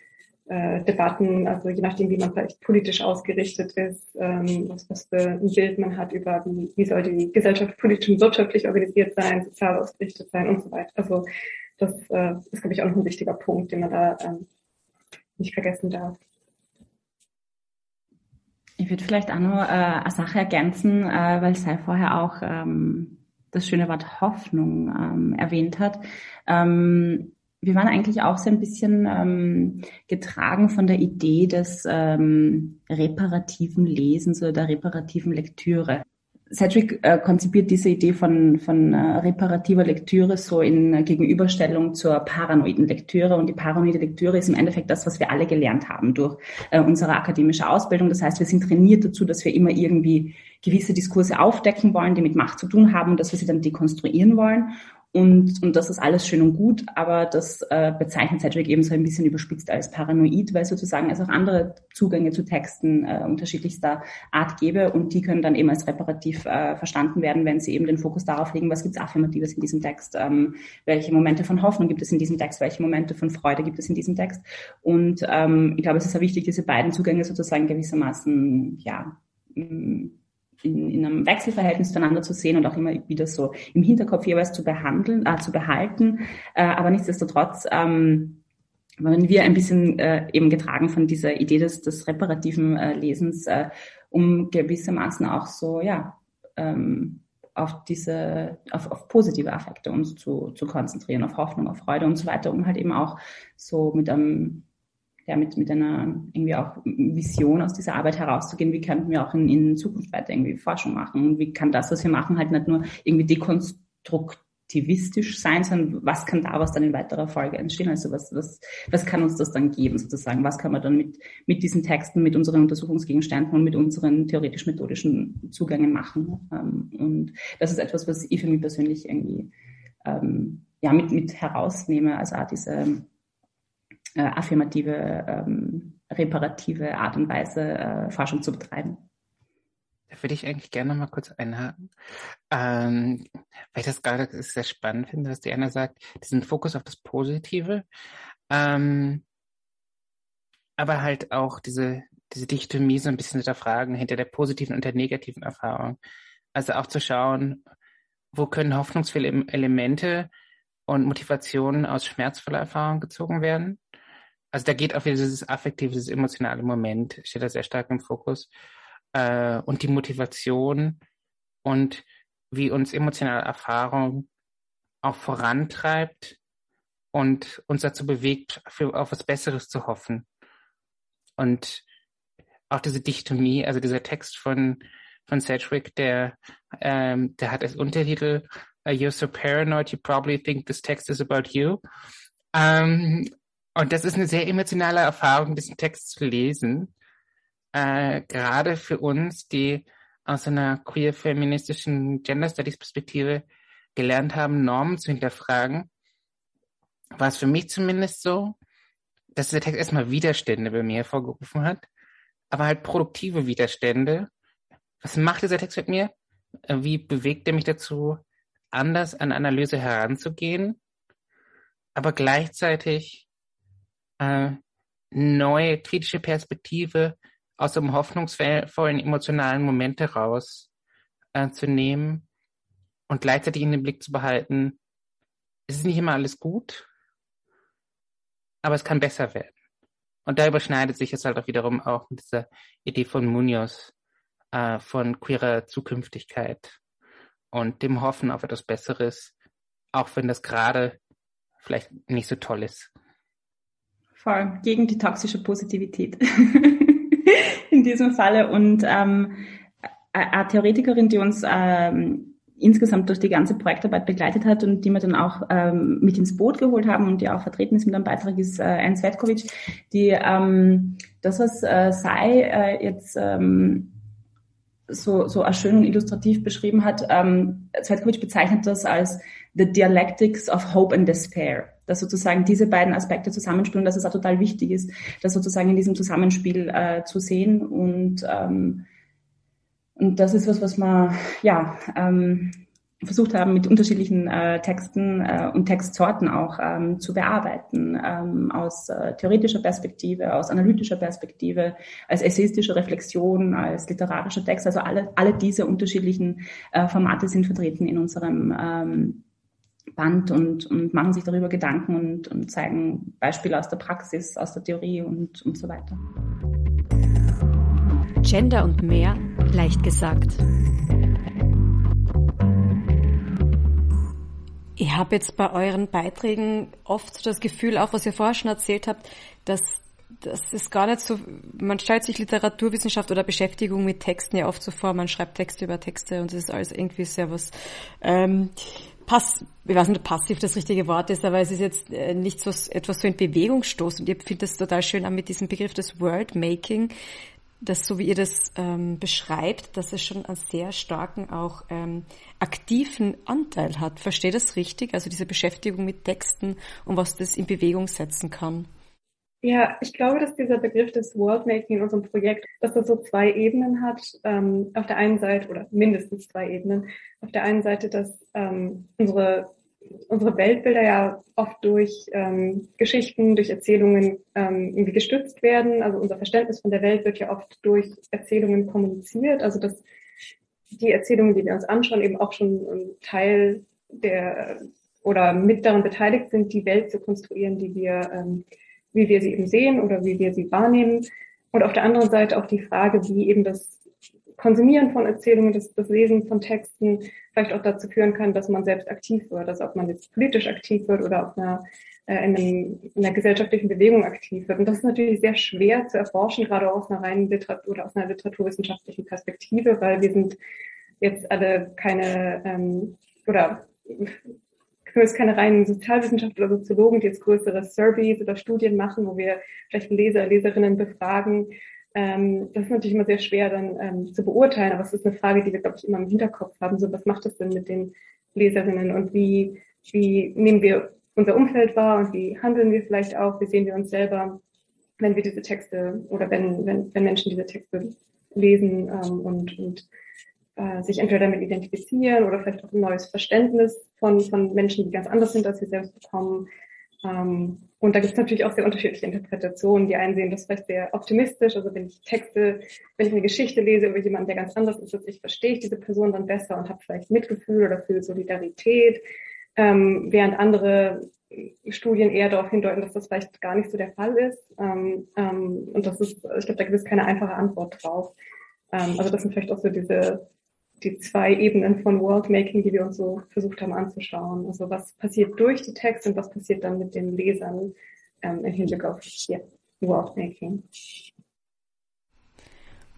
äh, Debatten, also je nachdem, wie man vielleicht politisch ausgerichtet ist, ähm, was, was für ein Bild man hat über, wie, wie soll die Gesellschaft politisch und wirtschaftlich organisiert sein, sozial ausgerichtet sein und so weiter. Also das äh, ist, glaube ich, auch noch ein wichtiger Punkt, den man da ähm, nicht vergessen darf. Ich würde vielleicht auch noch äh, eine Sache ergänzen, äh, weil Sei vorher auch ähm, das schöne Wort Hoffnung ähm, erwähnt hat. Ähm, wir waren eigentlich auch so ein bisschen ähm, getragen von der Idee des ähm, reparativen Lesens oder der reparativen Lektüre. Cedric äh, konzipiert diese Idee von, von äh, reparativer Lektüre so in äh, Gegenüberstellung zur paranoiden Lektüre. Und die paranoide Lektüre ist im Endeffekt das, was wir alle gelernt haben durch äh, unsere akademische Ausbildung. Das heißt, wir sind trainiert dazu, dass wir immer irgendwie gewisse Diskurse aufdecken wollen, die mit Macht zu tun haben und dass wir sie dann dekonstruieren wollen. Und, und das ist alles schön und gut, aber das äh, bezeichnet Cedric eben so ein bisschen überspitzt als paranoid, weil sozusagen es auch andere Zugänge zu Texten äh, unterschiedlichster Art gäbe und die können dann eben als reparativ äh, verstanden werden, wenn sie eben den Fokus darauf legen, was gibt es Affirmatives in diesem Text, ähm, welche Momente von Hoffnung gibt es in diesem Text, welche Momente von Freude gibt es in diesem Text. Und ähm, ich glaube, es ist sehr wichtig, diese beiden Zugänge sozusagen gewissermaßen, ja, in, in einem Wechselverhältnis zueinander zu sehen und auch immer wieder so im Hinterkopf jeweils zu behandeln, äh, zu behalten. Äh, aber nichtsdestotrotz, ähm, waren wir ein bisschen äh, eben getragen von dieser Idee des, des reparativen äh, Lesens, äh, um gewissermaßen auch so, ja, ähm, auf diese, auf, auf positive Affekte uns zu, zu konzentrieren, auf Hoffnung, auf Freude und so weiter, um halt eben auch so mit einem ja, mit, mit einer irgendwie auch Vision aus dieser Arbeit herauszugehen, wie könnten wir auch in, in Zukunft weiter irgendwie Forschung machen? Wie kann das, was wir machen, halt nicht nur irgendwie dekonstruktivistisch sein, sondern was kann daraus dann in weiterer Folge entstehen? Also was, was, was kann uns das dann geben sozusagen? Was kann man dann mit, mit diesen Texten, mit unseren Untersuchungsgegenständen und mit unseren theoretisch-methodischen Zugängen machen? Ähm, und das ist etwas, was ich für mich persönlich irgendwie ähm, ja, mit, mit herausnehme, also auch diese äh, affirmative, ähm, reparative Art und Weise äh, Forschung zu betreiben. Da würde ich eigentlich gerne mal kurz einhaken, ähm, weil ich das gerade sehr spannend finde, was Diana sagt, diesen Fokus auf das Positive, ähm, aber halt auch diese, diese Dichotomie so ein bisschen hinterfragen hinter der positiven und der negativen Erfahrung. Also auch zu schauen, wo können hoffnungsvolle Elemente und Motivationen aus schmerzvoller Erfahrung gezogen werden also da geht auch wieder dieses affektive, dieses emotionale Moment, steht da sehr stark im Fokus. Äh, und die Motivation und wie uns emotionale Erfahrung auch vorantreibt und uns dazu bewegt, für, auf was Besseres zu hoffen. Und auch diese Dichtomie, also dieser Text von, von Sedgwick, der, ähm, der hat als Untertitel You're so paranoid, you probably think this text is about you. Ähm, und das ist eine sehr emotionale Erfahrung, diesen Text zu lesen. Äh, gerade für uns, die aus einer queer-feministischen Gender Studies Perspektive gelernt haben, Normen zu hinterfragen, war es für mich zumindest so, dass der Text erstmal Widerstände bei mir hervorgerufen hat, aber halt produktive Widerstände. Was macht dieser Text mit mir? Wie bewegt er mich dazu, anders an Analyse heranzugehen, aber gleichzeitig äh, neue kritische Perspektive aus dem hoffnungsvollen emotionalen Moment heraus äh, zu nehmen und gleichzeitig in den Blick zu behalten, es ist nicht immer alles gut, aber es kann besser werden. Und da überschneidet sich es halt auch wiederum auch mit dieser Idee von Munoz, äh, von queerer Zukünftigkeit und dem Hoffen auf etwas Besseres, auch wenn das gerade vielleicht nicht so toll ist. Voll, gegen die toxische Positivität *laughs* in diesem Falle. Und ähm, eine Theoretikerin, die uns ähm, insgesamt durch die ganze Projektarbeit begleitet hat und die wir dann auch ähm, mit ins Boot geholt haben und die auch vertreten ist mit einem Beitrag, ist äh, Anne Svetkovic, die ähm, das, was äh, sei äh, jetzt ähm, so, so schön und illustrativ beschrieben hat, ähm, Svetkovic bezeichnet das als the dialectics of hope and despair, dass sozusagen diese beiden Aspekte zusammenspielen, dass es auch total wichtig ist, das sozusagen in diesem Zusammenspiel äh, zu sehen und ähm, und das ist was, was man ja ähm, versucht haben, mit unterschiedlichen äh, Texten äh, und Textsorten auch ähm, zu bearbeiten, ähm, aus äh, theoretischer Perspektive, aus analytischer Perspektive, als essayistische Reflexion, als literarischer Text. Also alle, alle diese unterschiedlichen äh, Formate sind vertreten in unserem ähm, Band und, und machen sich darüber Gedanken und, und zeigen Beispiele aus der Praxis, aus der Theorie und, und so weiter. Gender und mehr, leicht gesagt. Ich habe jetzt bei euren Beiträgen oft das Gefühl, auch was ihr vorher schon erzählt habt, dass das ist gar nicht so, man stellt sich Literaturwissenschaft oder Beschäftigung mit Texten ja oft so vor, man schreibt Texte über Texte und es ist alles irgendwie sehr was, ähm, pass, ich weiß nicht, ob passiv das richtige Wort ist, aber es ist jetzt äh, nicht so etwas so in Bewegung stoßt und ich finde das total schön auch mit diesem Begriff des Worldmaking, dass so wie ihr das ähm, beschreibt, dass es schon einen sehr starken auch ähm, aktiven Anteil hat. Verstehe das richtig? Also diese Beschäftigung mit Texten und was das in Bewegung setzen kann. Ja, ich glaube, dass dieser Begriff des Worldmaking in unserem Projekt, dass das so zwei Ebenen hat. Ähm, auf der einen Seite, oder mindestens zwei Ebenen. Auf der einen Seite, dass ähm, unsere unsere Weltbilder ja oft durch ähm, Geschichten, durch Erzählungen ähm, irgendwie gestützt werden. Also unser Verständnis von der Welt wird ja oft durch Erzählungen kommuniziert. Also dass die Erzählungen, die wir uns anschauen, eben auch schon ein Teil der oder mit daran beteiligt sind, die Welt zu konstruieren, die wir, ähm, wie wir sie eben sehen oder wie wir sie wahrnehmen. Und auf der anderen Seite auch die Frage, wie eben das Konsumieren von Erzählungen, das, das Lesen von Texten vielleicht auch dazu führen kann, dass man selbst aktiv wird, also ob man jetzt politisch aktiv wird oder auf einer, äh, in, einem, in einer gesellschaftlichen Bewegung aktiv wird. Und das ist natürlich sehr schwer zu erforschen, gerade aus einer reinen Literatur oder aus einer literaturwissenschaftlichen Perspektive, weil wir sind jetzt alle keine ähm, oder zumindest keine reinen Sozialwissenschaftler oder Soziologen, die jetzt größere Surveys oder Studien machen, wo wir vielleicht Leser, Leserinnen befragen, ähm, das ist natürlich immer sehr schwer dann ähm, zu beurteilen, aber es ist eine Frage, die wir, glaube ich, immer im Hinterkopf haben. So, was macht das denn mit den Leserinnen? Und wie, wie nehmen wir unser Umfeld wahr? Und wie handeln wir vielleicht auch, wie sehen wir uns selber, wenn wir diese Texte oder wenn, wenn, wenn Menschen diese Texte lesen ähm, und, und äh, sich entweder damit identifizieren oder vielleicht auch ein neues Verständnis von, von Menschen, die ganz anders sind, als sie selbst bekommen. Ähm, und da gibt es natürlich auch sehr unterschiedliche Interpretationen. Die einen sehen das vielleicht sehr optimistisch. Also wenn ich Texte, wenn ich eine Geschichte lese über jemanden, der ganz anders ist als ich, verstehe ich diese Person dann besser und habe vielleicht Mitgefühl oder fühle Solidarität. Ähm, während andere Studien eher darauf hindeuten, dass das vielleicht gar nicht so der Fall ist. Ähm, ähm, und das ist, ich glaube, da gibt es keine einfache Antwort drauf. Ähm, also das sind vielleicht auch so diese die zwei Ebenen von Worldmaking, die wir uns so versucht haben anzuschauen. Also was passiert durch die Texte und was passiert dann mit den Lesern ähm, im Hinblick auf ja, Worldmaking.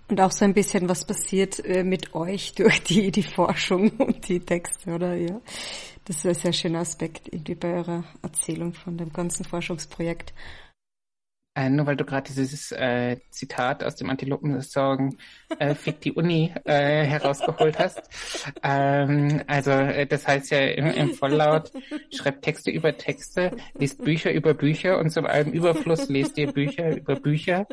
Und auch so ein bisschen, was passiert äh, mit euch *laughs* durch die, die Forschung und die Texte, oder? Ja. Das ist ein sehr schöner Aspekt irgendwie bei eurer Erzählung von dem ganzen Forschungsprojekt. Äh, nur weil du gerade dieses äh, Zitat aus dem Antilopen-Song äh, Fick die Uni äh, herausgeholt hast. Ähm, also äh, das heißt ja im, im Volllaut, schreibt Texte über Texte, liest Bücher über Bücher und zum allem Überfluss lest ihr Bücher über Bücher.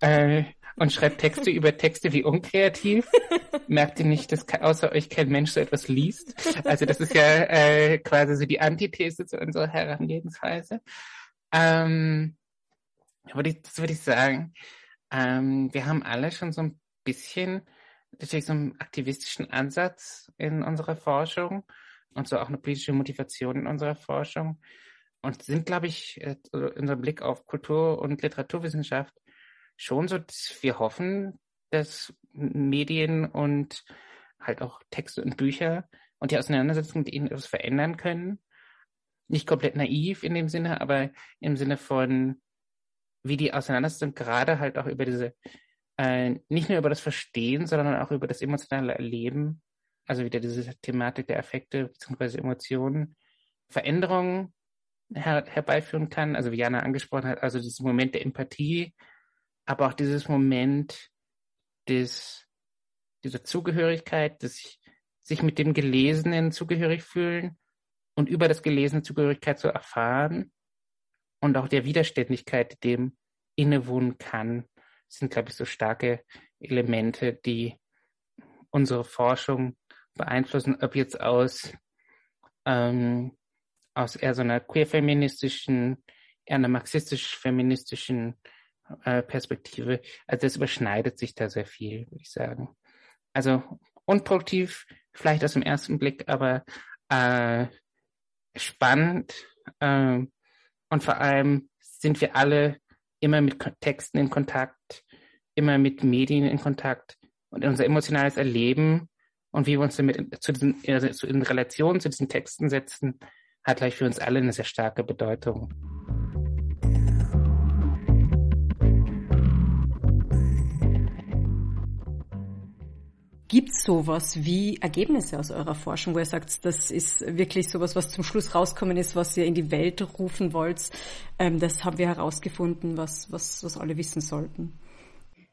Äh, und schreibt Texte über Texte wie unkreativ. Merkt ihr nicht, dass außer euch kein Mensch so etwas liest? Also das ist ja äh, quasi so die Antithese zu unserer Herangehensweise. Ähm, würde ich, das würde ich sagen. Ähm, wir haben alle schon so ein bisschen natürlich so einen aktivistischen Ansatz in unserer Forschung und so auch eine politische Motivation in unserer Forschung. und sind, glaube ich, äh, unser Blick auf Kultur- und Literaturwissenschaft schon so, dass wir hoffen, dass Medien und halt auch Texte und Bücher und die Auseinandersetzung mit ihnen etwas verändern können. Nicht komplett naiv in dem Sinne, aber im Sinne von, wie die Auseinandersetzung gerade halt auch über diese, äh, nicht nur über das Verstehen, sondern auch über das emotionale Erleben, also wieder diese Thematik der Affekte bzw. Emotionen, Veränderungen her herbeiführen kann. Also wie Jana angesprochen hat, also dieses Moment der Empathie, aber auch dieses Moment des, dieser Zugehörigkeit, des sich mit dem Gelesenen zugehörig fühlen und über das Gelesene Zugehörigkeit zu erfahren und auch der Widerständigkeit, dem innewohnen kann, sind, glaube ich, so starke Elemente, die unsere Forschung beeinflussen, ob jetzt aus, ähm, aus eher so einer queer-feministischen, eher einer marxistisch-feministischen äh, Perspektive. Also das überschneidet sich da sehr viel, würde ich sagen. Also unproduktiv, vielleicht aus dem ersten Blick, aber äh, spannend. Äh, und vor allem sind wir alle immer mit Texten in Kontakt, immer mit Medien in Kontakt und unser emotionales Erleben und wie wir uns damit zu diesen, also in Relation zu diesen Texten setzen, hat gleich für uns alle eine sehr starke Bedeutung. Gibt es sowas wie Ergebnisse aus eurer Forschung, wo ihr sagt, das ist wirklich sowas, was zum Schluss rauskommen ist, was ihr in die Welt rufen wollt? Ähm, das haben wir herausgefunden, was, was, was alle wissen sollten.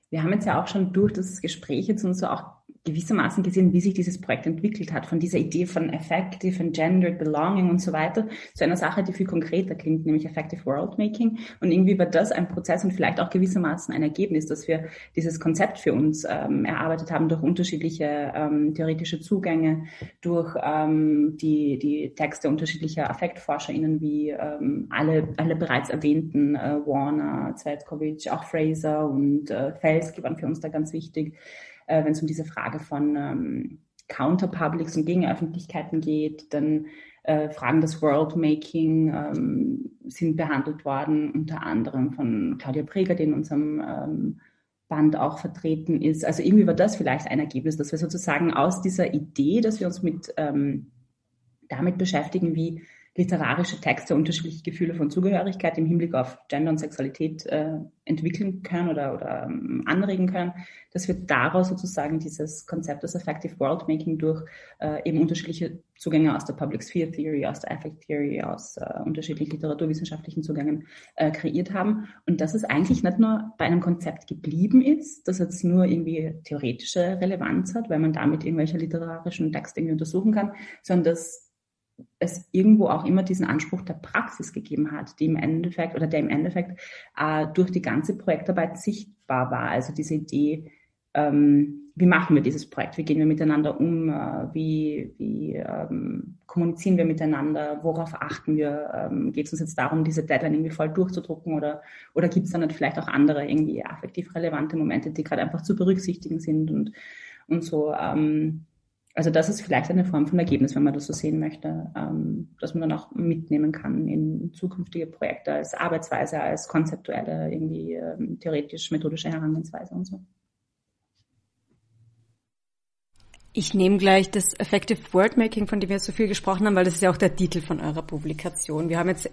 Wir haben jetzt ja auch schon durch das Gespräch jetzt und so auch gewissermaßen gesehen, wie sich dieses Projekt entwickelt hat, von dieser Idee von effective and gendered belonging und so weiter, zu einer Sache, die viel konkreter klingt, nämlich effective world making. Und irgendwie war das ein Prozess und vielleicht auch gewissermaßen ein Ergebnis, dass wir dieses Konzept für uns ähm, erarbeitet haben durch unterschiedliche ähm, theoretische Zugänge, durch ähm, die, die Texte unterschiedlicher AffektforscherInnen wie ähm, alle, alle bereits erwähnten äh, Warner, Zvetkovic, auch Fraser und äh, Felsky waren für uns da ganz wichtig äh, wenn es um diese Frage von ähm, Counterpublics und Gegenöffentlichkeiten geht, dann äh, Fragen des Worldmaking ähm, sind behandelt worden, unter anderem von Claudia Preger, die in unserem ähm, Band auch vertreten ist. Also irgendwie war das vielleicht ein Ergebnis, dass wir sozusagen aus dieser Idee, dass wir uns mit ähm, damit beschäftigen, wie literarische Texte unterschiedliche Gefühle von Zugehörigkeit im Hinblick auf Gender und Sexualität äh, entwickeln können oder, oder ähm, anregen können, dass wir daraus sozusagen dieses Konzept des Effective Worldmaking durch äh, eben unterschiedliche Zugänge aus der Public Sphere Theory, aus der Affect Theory, aus äh, unterschiedlichen literaturwissenschaftlichen Zugängen äh, kreiert haben. Und dass es eigentlich nicht nur bei einem Konzept geblieben ist, das jetzt nur irgendwie theoretische Relevanz hat, weil man damit irgendwelche literarischen Texte irgendwie untersuchen kann, sondern dass es irgendwo auch immer diesen Anspruch der Praxis gegeben hat, die im Endeffekt oder der im Endeffekt äh, durch die ganze Projektarbeit sichtbar war. Also diese Idee, ähm, wie machen wir dieses Projekt, wie gehen wir miteinander um, äh, wie, wie ähm, kommunizieren wir miteinander, worauf achten wir, ähm, geht es uns jetzt darum, diese Deadline irgendwie voll durchzudrucken oder, oder gibt es dann vielleicht auch andere irgendwie affektiv relevante Momente, die gerade einfach zu berücksichtigen sind und, und so. Ähm, also das ist vielleicht eine Form von Ergebnis, wenn man das so sehen möchte, ähm, dass man dann auch mitnehmen kann in zukünftige Projekte als Arbeitsweise, als konzeptuelle, irgendwie ähm, theoretisch-methodische Herangehensweise und so. Ich nehme gleich das Effective Wordmaking, von dem wir so viel gesprochen haben, weil das ist ja auch der Titel von eurer Publikation. Wir haben jetzt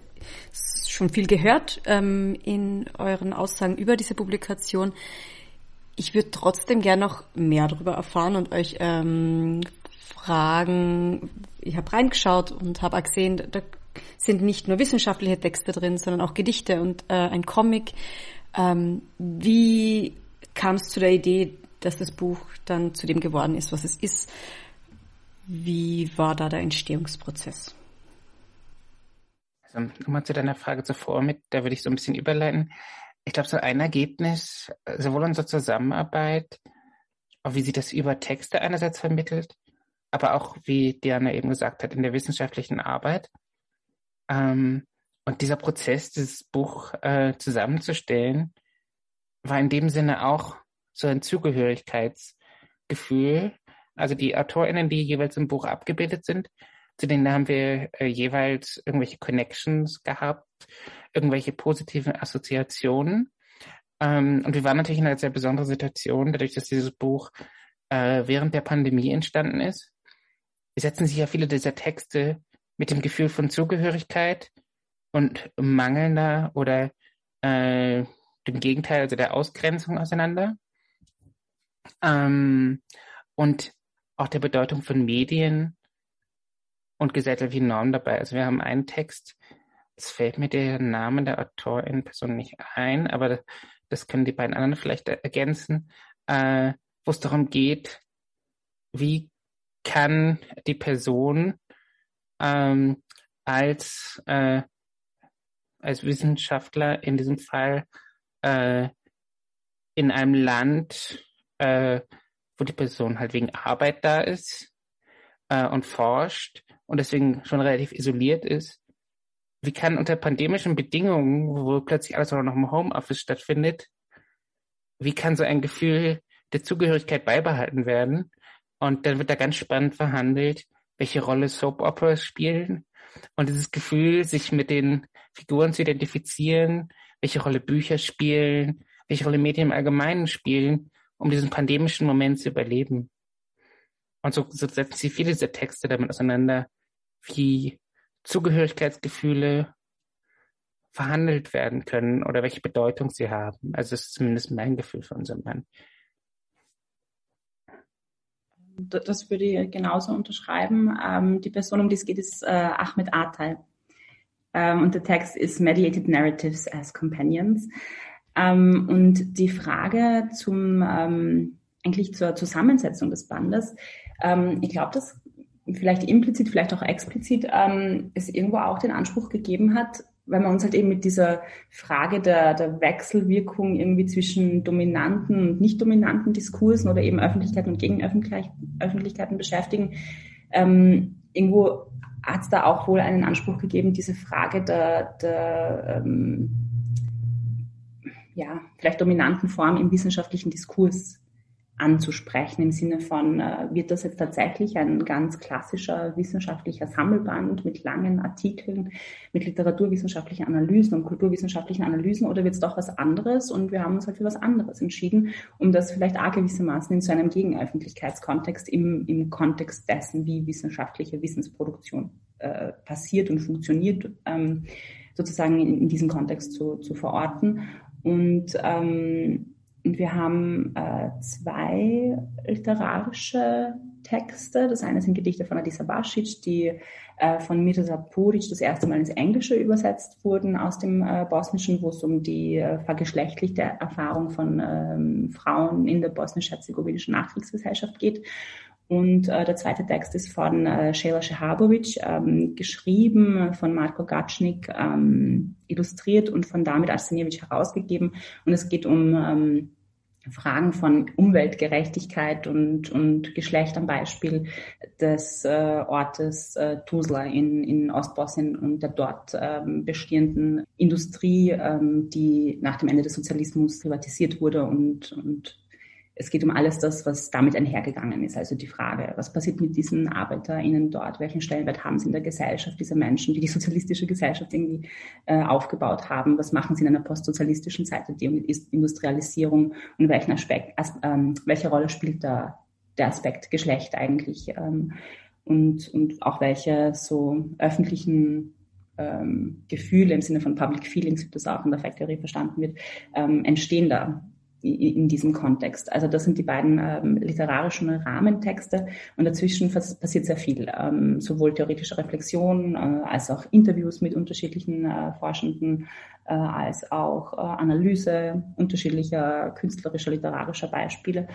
schon viel gehört ähm, in euren Aussagen über diese Publikation. Ich würde trotzdem gerne noch mehr darüber erfahren und euch ähm, fragen. Ich habe reingeschaut und habe gesehen, da sind nicht nur wissenschaftliche Texte drin, sondern auch Gedichte und äh, ein Comic. Ähm, wie kam es zu der Idee, dass das Buch dann zu dem geworden ist, was es ist? Wie war da der Entstehungsprozess? Also nochmal zu deiner Frage zuvor mit, da würde ich so ein bisschen überleiten ich glaube, so ein Ergebnis, sowohl unsere Zusammenarbeit, auch wie sie das über Texte einerseits vermittelt, aber auch, wie Diana eben gesagt hat, in der wissenschaftlichen Arbeit. Ähm, und dieser Prozess, dieses Buch äh, zusammenzustellen, war in dem Sinne auch so ein Zugehörigkeitsgefühl. Also die AutorInnen, die jeweils im Buch abgebildet sind, zu denen haben wir äh, jeweils irgendwelche Connections gehabt, irgendwelche positiven Assoziationen. Ähm, und wir waren natürlich in einer sehr besonderen Situation, dadurch, dass dieses Buch äh, während der Pandemie entstanden ist. Setzen sich ja viele dieser Texte mit dem Gefühl von Zugehörigkeit und mangelnder oder äh, dem Gegenteil, also der Ausgrenzung auseinander. Ähm, und auch der Bedeutung von Medien und gesellschaftlichen Normen dabei. Also wir haben einen Text, es fällt mir der Name der Autorin Person nicht ein, aber das können die beiden anderen vielleicht ergänzen, äh, wo es darum geht, wie kann die Person ähm, als, äh, als Wissenschaftler in diesem Fall äh, in einem Land, äh, wo die Person halt wegen Arbeit da ist äh, und forscht und deswegen schon relativ isoliert ist, wie kann unter pandemischen Bedingungen, wo plötzlich alles auch noch im Homeoffice stattfindet, wie kann so ein Gefühl der Zugehörigkeit beibehalten werden? Und dann wird da ganz spannend verhandelt, welche Rolle Soap Operas spielen und dieses Gefühl, sich mit den Figuren zu identifizieren, welche Rolle Bücher spielen, welche Rolle Medien im Allgemeinen spielen, um diesen pandemischen Moment zu überleben. Und so, so setzen sie viele dieser Texte damit auseinander, wie Zugehörigkeitsgefühle verhandelt werden können oder welche Bedeutung sie haben. Also das ist zumindest mein Gefühl von unserem Mann. Das würde ich genauso unterschreiben. Ähm, die Person, um die es geht, ist äh, Ahmed Atay. Ähm, und der Text ist Mediated Narratives as Companions. Ähm, und die Frage zum, ähm, eigentlich zur Zusammensetzung des Bandes, ähm, ich glaube, dass vielleicht implizit, vielleicht auch explizit ähm, es irgendwo auch den Anspruch gegeben hat, weil man uns halt eben mit dieser Frage der, der Wechselwirkung irgendwie zwischen dominanten und nicht dominanten Diskursen oder eben Öffentlichkeiten und Gegenöffentlichkeiten beschäftigen. Ähm, irgendwo hat es da auch wohl einen Anspruch gegeben, diese Frage der, der ähm, ja, vielleicht dominanten Form im wissenschaftlichen Diskurs anzusprechen im Sinne von, äh, wird das jetzt tatsächlich ein ganz klassischer wissenschaftlicher Sammelband mit langen Artikeln, mit literaturwissenschaftlichen Analysen und kulturwissenschaftlichen Analysen oder wird es doch was anderes? Und wir haben uns halt für was anderes entschieden, um das vielleicht auch gewissermaßen in so einem Gegenöffentlichkeitskontext, im, im Kontext dessen, wie wissenschaftliche Wissensproduktion äh, passiert und funktioniert, ähm, sozusagen in, in diesem Kontext zu, zu verorten. Und ähm, und wir haben äh, zwei literarische Texte. Das eine sind Gedichte von Adisa Basic, die äh, von Mirza Puric das erste Mal ins Englische übersetzt wurden aus dem äh, Bosnischen, wo es um die äh, vergeschlechtlichte Erfahrung von ähm, Frauen in der bosnisch-herzegowinischen Nachkriegsgesellschaft geht. Und äh, der zweite Text ist von äh, Sheila Shehabovic, ähm, geschrieben von Marko Gatschnik, ähm, illustriert und von Damit Arseniewicz herausgegeben. Und es geht um ähm, Fragen von Umweltgerechtigkeit und, und Geschlecht am Beispiel des äh, Ortes äh, Tuzla in, in Ostbosnien und der dort ähm, bestehenden Industrie, ähm, die nach dem Ende des Sozialismus privatisiert wurde und, und es geht um alles das, was damit einhergegangen ist. Also die Frage, was passiert mit diesen ArbeiterInnen dort? Welchen Stellenwert haben sie in der Gesellschaft, diese Menschen, die die sozialistische Gesellschaft irgendwie äh, aufgebaut haben? Was machen sie in einer postsozialistischen Zeit der Industrialisierung? Und welchen Aspekt, ähm, welche Rolle spielt da der Aspekt Geschlecht eigentlich? Ähm, und, und auch welche so öffentlichen ähm, Gefühle im Sinne von Public Feelings, wie das auch in der Fact-Theorie verstanden wird, ähm, entstehen da in diesem Kontext. Also das sind die beiden ähm, literarischen Rahmentexte und dazwischen passiert sehr viel, ähm, sowohl theoretische Reflexion äh, als auch Interviews mit unterschiedlichen äh, Forschenden, äh, als auch äh, Analyse unterschiedlicher künstlerischer, literarischer Beispiele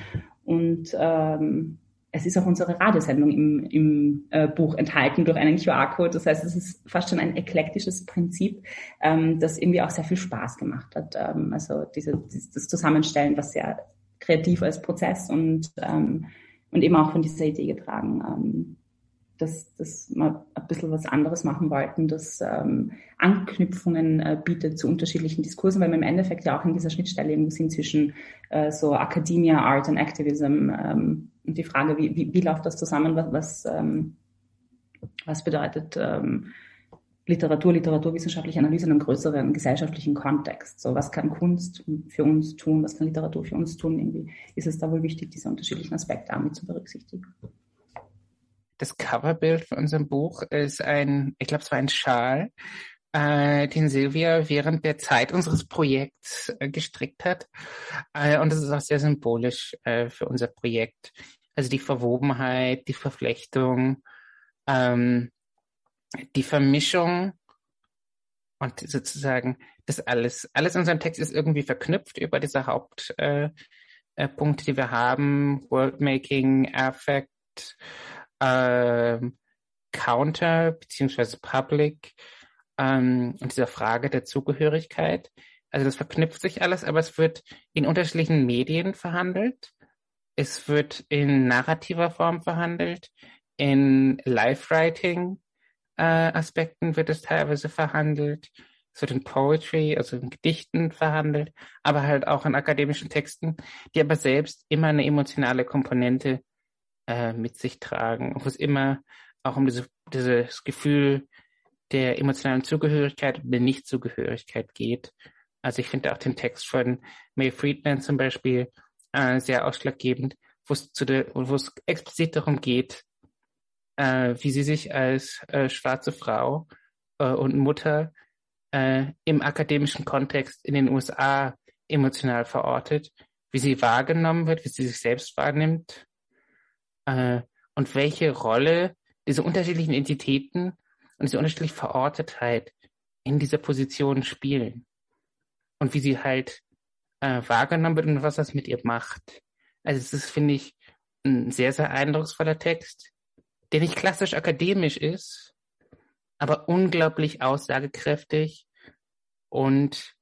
und ähm, es ist auch unsere Radiosendung im, im äh, Buch enthalten durch einen QR-Code. Das heißt, es ist fast schon ein eklektisches Prinzip, ähm, das irgendwie auch sehr viel Spaß gemacht hat. Ähm, also diese, das Zusammenstellen, was sehr kreativ als Prozess und, ähm, und eben auch von dieser Idee getragen, ähm, dass, dass wir ein bisschen was anderes machen wollten, das ähm, Anknüpfungen äh, bietet zu unterschiedlichen Diskursen, weil wir im Endeffekt ja auch in dieser Schnittstelle irgendwo sind zwischen äh, so Academia, Art und Activism ähm, und die Frage, wie, wie, wie läuft das zusammen, was, was, ähm, Was bedeutet ähm, Literatur, literaturwissenschaftliche Analyse in einem größeren gesellschaftlichen Kontext? So, was kann Kunst für uns tun? Was kann Literatur für uns tun? Irgendwie ist es da wohl wichtig, diese unterschiedlichen Aspekte auch mit zu berücksichtigen. Das Coverbild für unserem Buch ist ein, ich glaube, es war ein Schal, äh, den Silvia während der Zeit unseres Projekts äh, gestrickt hat. Äh, und das ist auch sehr symbolisch äh, für unser Projekt. Also die Verwobenheit, die Verflechtung, ähm, die Vermischung und sozusagen das alles, alles in unserem Text ist irgendwie verknüpft über diese Hauptpunkte, äh, äh, die wir haben. Worldmaking, Affect, ähm, Counter beziehungsweise Public ähm, und dieser Frage der Zugehörigkeit. Also das verknüpft sich alles, aber es wird in unterschiedlichen Medien verhandelt. Es wird in narrativer Form verhandelt. In Live-Writing äh, wird es teilweise verhandelt. Es wird in Poetry, also in Gedichten verhandelt, aber halt auch in akademischen Texten, die aber selbst immer eine emotionale Komponente äh, mit sich tragen, wo es immer auch um diese, dieses Gefühl der emotionalen Zugehörigkeit und der Nichtzugehörigkeit geht. Also ich finde auch den Text von May Friedman zum Beispiel äh, sehr ausschlaggebend, wo es zu der, wo es explizit darum geht, äh, wie sie sich als äh, schwarze Frau äh, und Mutter äh, im akademischen Kontext in den USA emotional verortet, wie sie wahrgenommen wird, wie sie sich selbst wahrnimmt äh, und welche Rolle diese unterschiedlichen Entitäten und diese unterschiedliche Verortetheit in dieser Position spielen und wie sie halt äh, wahrgenommen wird und was das mit ihr macht. Also es ist, finde ich, ein sehr, sehr eindrucksvoller Text, der nicht klassisch akademisch ist, aber unglaublich aussagekräftig und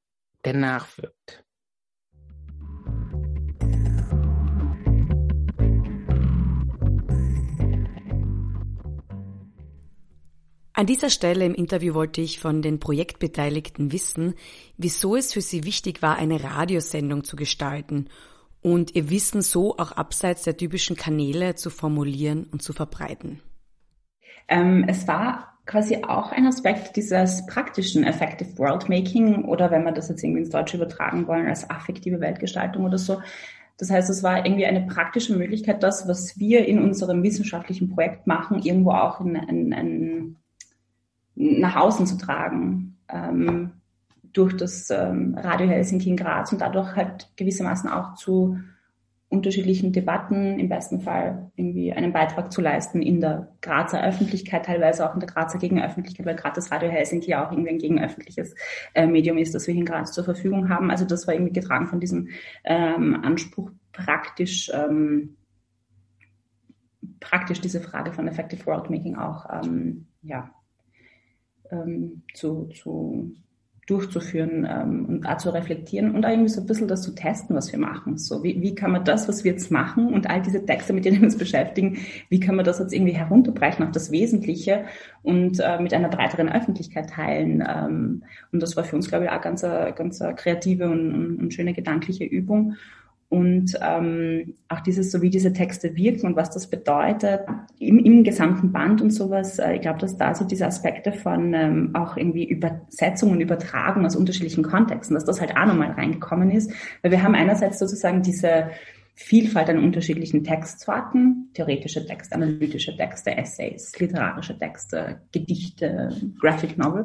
der nachwirkt. An dieser Stelle im Interview wollte ich von den Projektbeteiligten wissen, wieso es für sie wichtig war, eine Radiosendung zu gestalten und ihr Wissen so auch abseits der typischen Kanäle zu formulieren und zu verbreiten. Ähm, es war quasi auch ein Aspekt dieses praktischen Effective Worldmaking oder wenn wir das jetzt irgendwie ins Deutsche übertragen wollen, als affektive Weltgestaltung oder so. Das heißt, es war irgendwie eine praktische Möglichkeit, das, was wir in unserem wissenschaftlichen Projekt machen, irgendwo auch in, in, in nach außen zu tragen ähm, durch das ähm, Radio Helsinki in Graz und dadurch halt gewissermaßen auch zu unterschiedlichen Debatten im besten Fall irgendwie einen Beitrag zu leisten in der Grazer Öffentlichkeit, teilweise auch in der Grazer Gegenöffentlichkeit, weil gerade das Radio Helsinki auch irgendwie ein gegenöffentliches äh, Medium ist, das wir in Graz zur Verfügung haben. Also das war irgendwie getragen von diesem ähm, Anspruch, praktisch ähm, praktisch diese Frage von Effective Worldmaking auch ähm, ja, ähm, zu, zu durchzuführen ähm, und auch zu reflektieren und irgendwie so ein bisschen das zu testen, was wir machen. So, wie, wie kann man das, was wir jetzt machen und all diese Texte, mit denen wir uns beschäftigen, wie kann man das jetzt irgendwie herunterbrechen auf das Wesentliche und äh, mit einer breiteren Öffentlichkeit teilen? Ähm, und das war für uns, glaube ich, auch ganz, ganz kreative und, und, und schöne gedankliche Übung und ähm, auch dieses, so wie diese Texte wirken und was das bedeutet im, im gesamten Band und sowas. Äh, ich glaube, dass da so diese Aspekte von ähm, auch irgendwie Übersetzung und Übertragung aus unterschiedlichen Kontexten, dass das halt auch nochmal reingekommen ist. Weil wir haben einerseits sozusagen diese Vielfalt an unterschiedlichen Textsorten, theoretische Texte, analytische Texte, Essays, literarische Texte, Gedichte, Graphic Novel,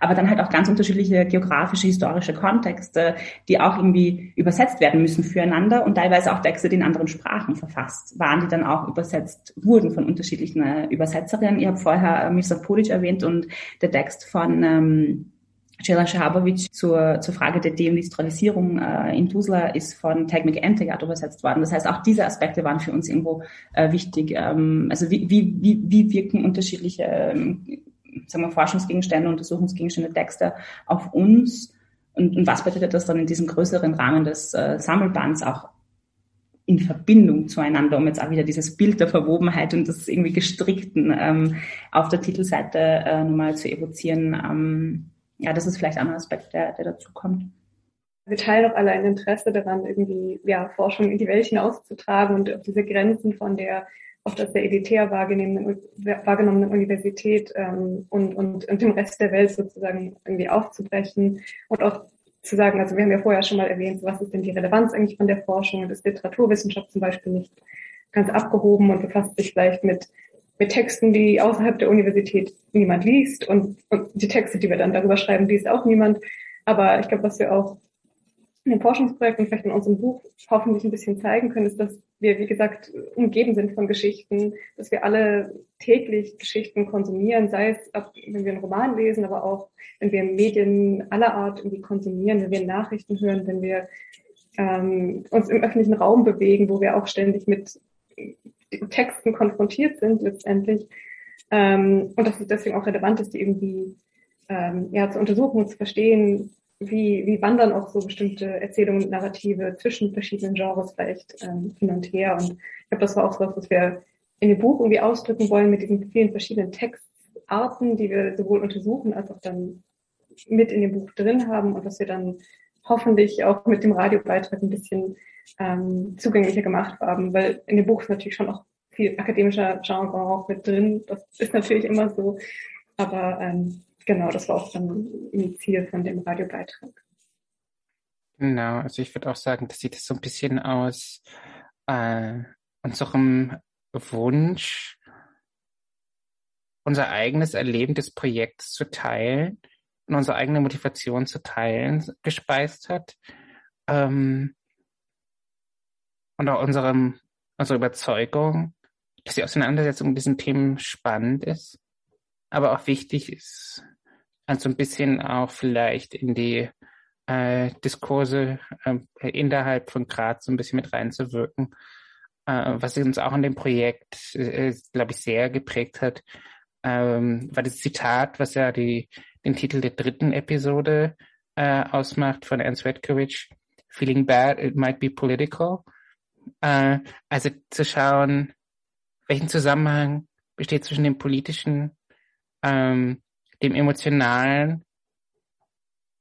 aber dann halt auch ganz unterschiedliche geografische, historische Kontexte, die auch irgendwie übersetzt werden müssen füreinander und teilweise auch Texte, die in anderen Sprachen verfasst waren, die dann auch übersetzt wurden von unterschiedlichen äh, Übersetzerinnen. Ihr habt vorher äh, Mirza Polic erwähnt und der Text von ähm, Cela Shahabovic zur, zur Frage der Deindustrialisierung äh, in Tuzla ist von Tag McEntegard übersetzt worden. Das heißt, auch diese Aspekte waren für uns irgendwo äh, wichtig. Ähm, also wie, wie, wie, wie wirken unterschiedliche ähm, sagen wir, Forschungsgegenstände, Untersuchungsgegenstände, Texte auf uns und, und was bedeutet das dann in diesem größeren Rahmen des äh, Sammelbands auch in Verbindung zueinander, um jetzt auch wieder dieses Bild der Verwobenheit und des irgendwie Gestrickten ähm, auf der Titelseite äh, nochmal zu evozieren. Ähm, ja, das ist vielleicht ein Aspekt, der, der dazu kommt. Wir teilen auch alle ein Interesse daran, irgendwie ja, Forschung in die Welt hinauszutragen und auf diese Grenzen von der oft als sehr elitär wahrgenommenen, wahrgenommenen Universität ähm, und, und, und dem Rest der Welt sozusagen irgendwie aufzubrechen und auch zu sagen, also wir haben ja vorher schon mal erwähnt, was ist denn die Relevanz eigentlich von der Forschung und ist Literaturwissenschaft zum Beispiel nicht ganz abgehoben und befasst sich vielleicht mit, mit Texten, die außerhalb der Universität niemand liest und, und die Texte, die wir dann darüber schreiben, liest auch niemand. Aber ich glaube, was wir auch in dem Forschungsprojekt und vielleicht in unserem Buch hoffentlich ein bisschen zeigen können, ist, dass wir, wie gesagt, umgeben sind von Geschichten, dass wir alle täglich Geschichten konsumieren, sei es, wenn wir einen Roman lesen, aber auch, wenn wir Medien aller Art irgendwie konsumieren, wenn wir Nachrichten hören, wenn wir ähm, uns im öffentlichen Raum bewegen, wo wir auch ständig mit Texten konfrontiert sind letztendlich. Ähm, und dass es deswegen auch relevant ist, die irgendwie ähm, ja, zu untersuchen und zu verstehen, wie, wie wandern auch so bestimmte Erzählungen und Narrative zwischen verschiedenen Genres vielleicht ähm, hin und her. Und ich glaube, das war auch so was, was wir in dem Buch irgendwie ausdrücken wollen mit diesen vielen verschiedenen Textarten, die wir sowohl untersuchen als auch dann mit in dem Buch drin haben und was wir dann hoffentlich auch mit dem Radiobeitrag ein bisschen ähm, zugänglicher gemacht haben, weil in dem Buch ist natürlich schon auch viel akademischer Genre auch mit drin. Das ist natürlich immer so. Aber ähm, genau, das war auch dann ein Ziel von dem Radiobeitrag. Genau, also ich würde auch sagen, das sieht so ein bisschen aus äh, unserem Wunsch, unser eigenes Erleben des Projekts zu teilen und unsere eigene Motivation zu teilen gespeist hat. Ähm, und auch unserem, unserer Überzeugung, dass die Auseinandersetzung mit diesen Themen spannend ist, aber auch wichtig ist, also ein bisschen auch vielleicht in die äh, Diskurse äh, innerhalb von Graz so ein bisschen mit reinzuwirken, äh, was uns auch in dem Projekt, äh, glaube ich, sehr geprägt hat, ähm, war das Zitat, was ja die, den Titel der dritten Episode äh, ausmacht von Ernst Redkovich, Feeling bad, it might be political. Äh, also zu schauen, welchen Zusammenhang besteht zwischen dem politischen, ähm, dem emotionalen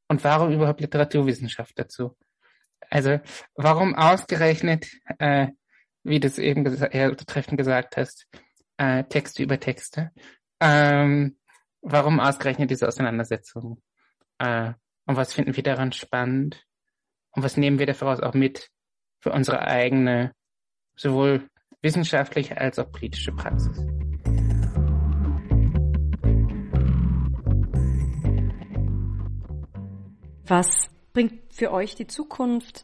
und warum überhaupt Literaturwissenschaft dazu? Also warum ausgerechnet, äh, wie du es eben ja, treffend gesagt hast, äh, Texte über Texte? Ähm, warum ausgerechnet diese Auseinandersetzung? Äh, und was finden wir daran spannend? Und was nehmen wir daraus auch mit für unsere eigene, sowohl wissenschaftliche als auch politische Praxis. Was bringt für euch die Zukunft?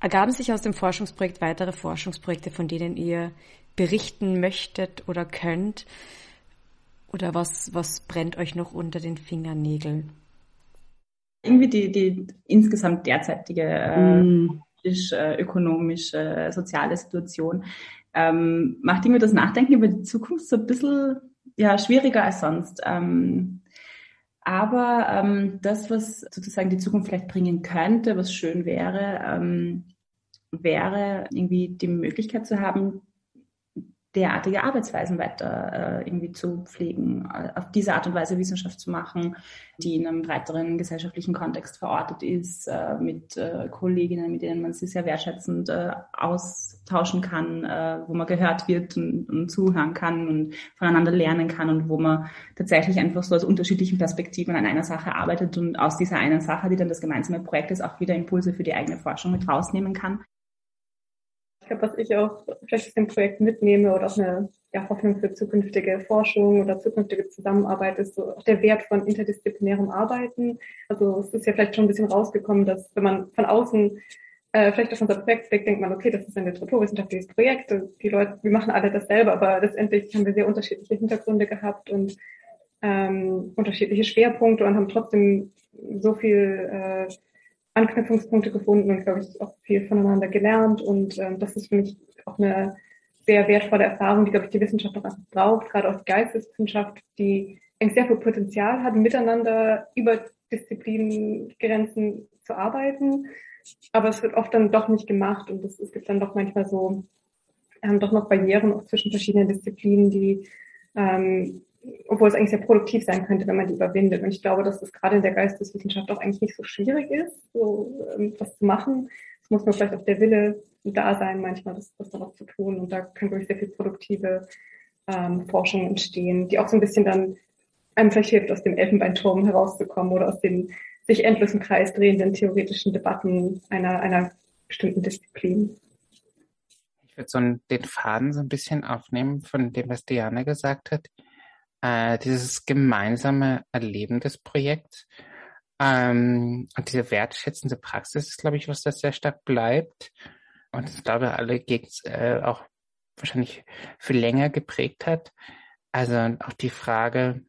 Ergaben sich aus dem Forschungsprojekt weitere Forschungsprojekte, von denen ihr berichten möchtet oder könnt? Oder was, was brennt euch noch unter den Fingernägeln? Irgendwie die, die insgesamt derzeitige äh, mm politisch, äh, ökonomisch, äh, soziale Situation, ähm, macht irgendwie das Nachdenken über die Zukunft so ein bisschen ja, schwieriger als sonst. Ähm, aber ähm, das, was sozusagen die Zukunft vielleicht bringen könnte, was schön wäre, ähm, wäre irgendwie die Möglichkeit zu haben, derartige Arbeitsweisen weiter äh, irgendwie zu pflegen, äh, auf diese Art und Weise Wissenschaft zu machen, die in einem breiteren gesellschaftlichen Kontext verortet ist, äh, mit äh, Kolleginnen, mit denen man sich sehr wertschätzend äh, austauschen kann, äh, wo man gehört wird und, und, zuhören kann und voneinander lernen kann und wo man tatsächlich einfach so aus unterschiedlichen Perspektiven an einer Sache arbeitet und aus dieser einen Sache, die dann das gemeinsame Projekt ist, auch wieder Impulse für die eigene Forschung mit rausnehmen kann glaube, was ich auch vielleicht aus dem Projekt mitnehme oder auch eine ja, Hoffnung für zukünftige Forschung oder zukünftige Zusammenarbeit ist so auch der Wert von interdisziplinärem Arbeiten. Also es ist ja vielleicht schon ein bisschen rausgekommen, dass wenn man von außen äh, vielleicht auf unser Projekt blickt, denkt man, okay, das ist ein literaturwissenschaftliches Projekt, die Leute, wir machen alle dasselbe, aber letztendlich haben wir sehr unterschiedliche Hintergründe gehabt und ähm, unterschiedliche Schwerpunkte und haben trotzdem so viel äh, Anknüpfungspunkte gefunden und, glaube ich, auch viel voneinander gelernt. Und ähm, das ist für mich auch eine sehr wertvolle Erfahrung, die, glaube ich, die Wissenschaft auch braucht, gerade auch die Geisteswissenschaft, die eigentlich sehr viel Potenzial hat, miteinander über Disziplingrenzen zu arbeiten. Aber es wird oft dann doch nicht gemacht und es, es gibt dann doch manchmal so, ähm, doch noch Barrieren auch zwischen verschiedenen Disziplinen, die ähm, obwohl es eigentlich sehr produktiv sein könnte, wenn man die überwindet. Und ich glaube, dass das gerade in der Geisteswissenschaft auch eigentlich nicht so schwierig ist, so ähm, was zu machen. Es muss nur vielleicht auch der Wille da sein, manchmal das, das dann auch zu tun. Und da kann wirklich sehr viel produktive ähm, Forschung entstehen, die auch so ein bisschen dann einem vielleicht hilft, aus dem Elfenbeinturm herauszukommen oder aus den sich endlos im Kreis drehenden theoretischen Debatten einer, einer bestimmten Disziplin. Ich würde so den Faden so ein bisschen aufnehmen von dem, was Diana gesagt hat. Äh, dieses gemeinsame Erleben des Projekts ähm, und diese wertschätzende Praxis ist, glaube ich, was das sehr stark bleibt. Und ich glaube, alle Gegend äh, auch wahrscheinlich für länger geprägt hat. Also auch die Frage,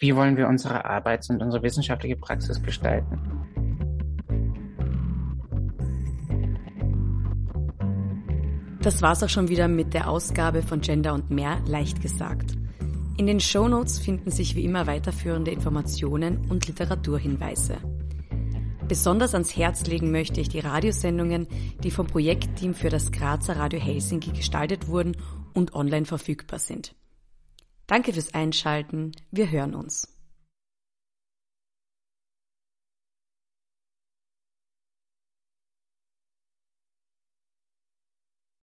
wie wollen wir unsere Arbeits- und unsere wissenschaftliche Praxis gestalten? Das war's auch schon wieder mit der Ausgabe von Gender und mehr leicht gesagt. In den Show Notes finden sich wie immer weiterführende Informationen und Literaturhinweise. Besonders ans Herz legen möchte ich die Radiosendungen, die vom Projektteam für das Grazer Radio Helsinki gestaltet wurden und online verfügbar sind. Danke fürs Einschalten. Wir hören uns.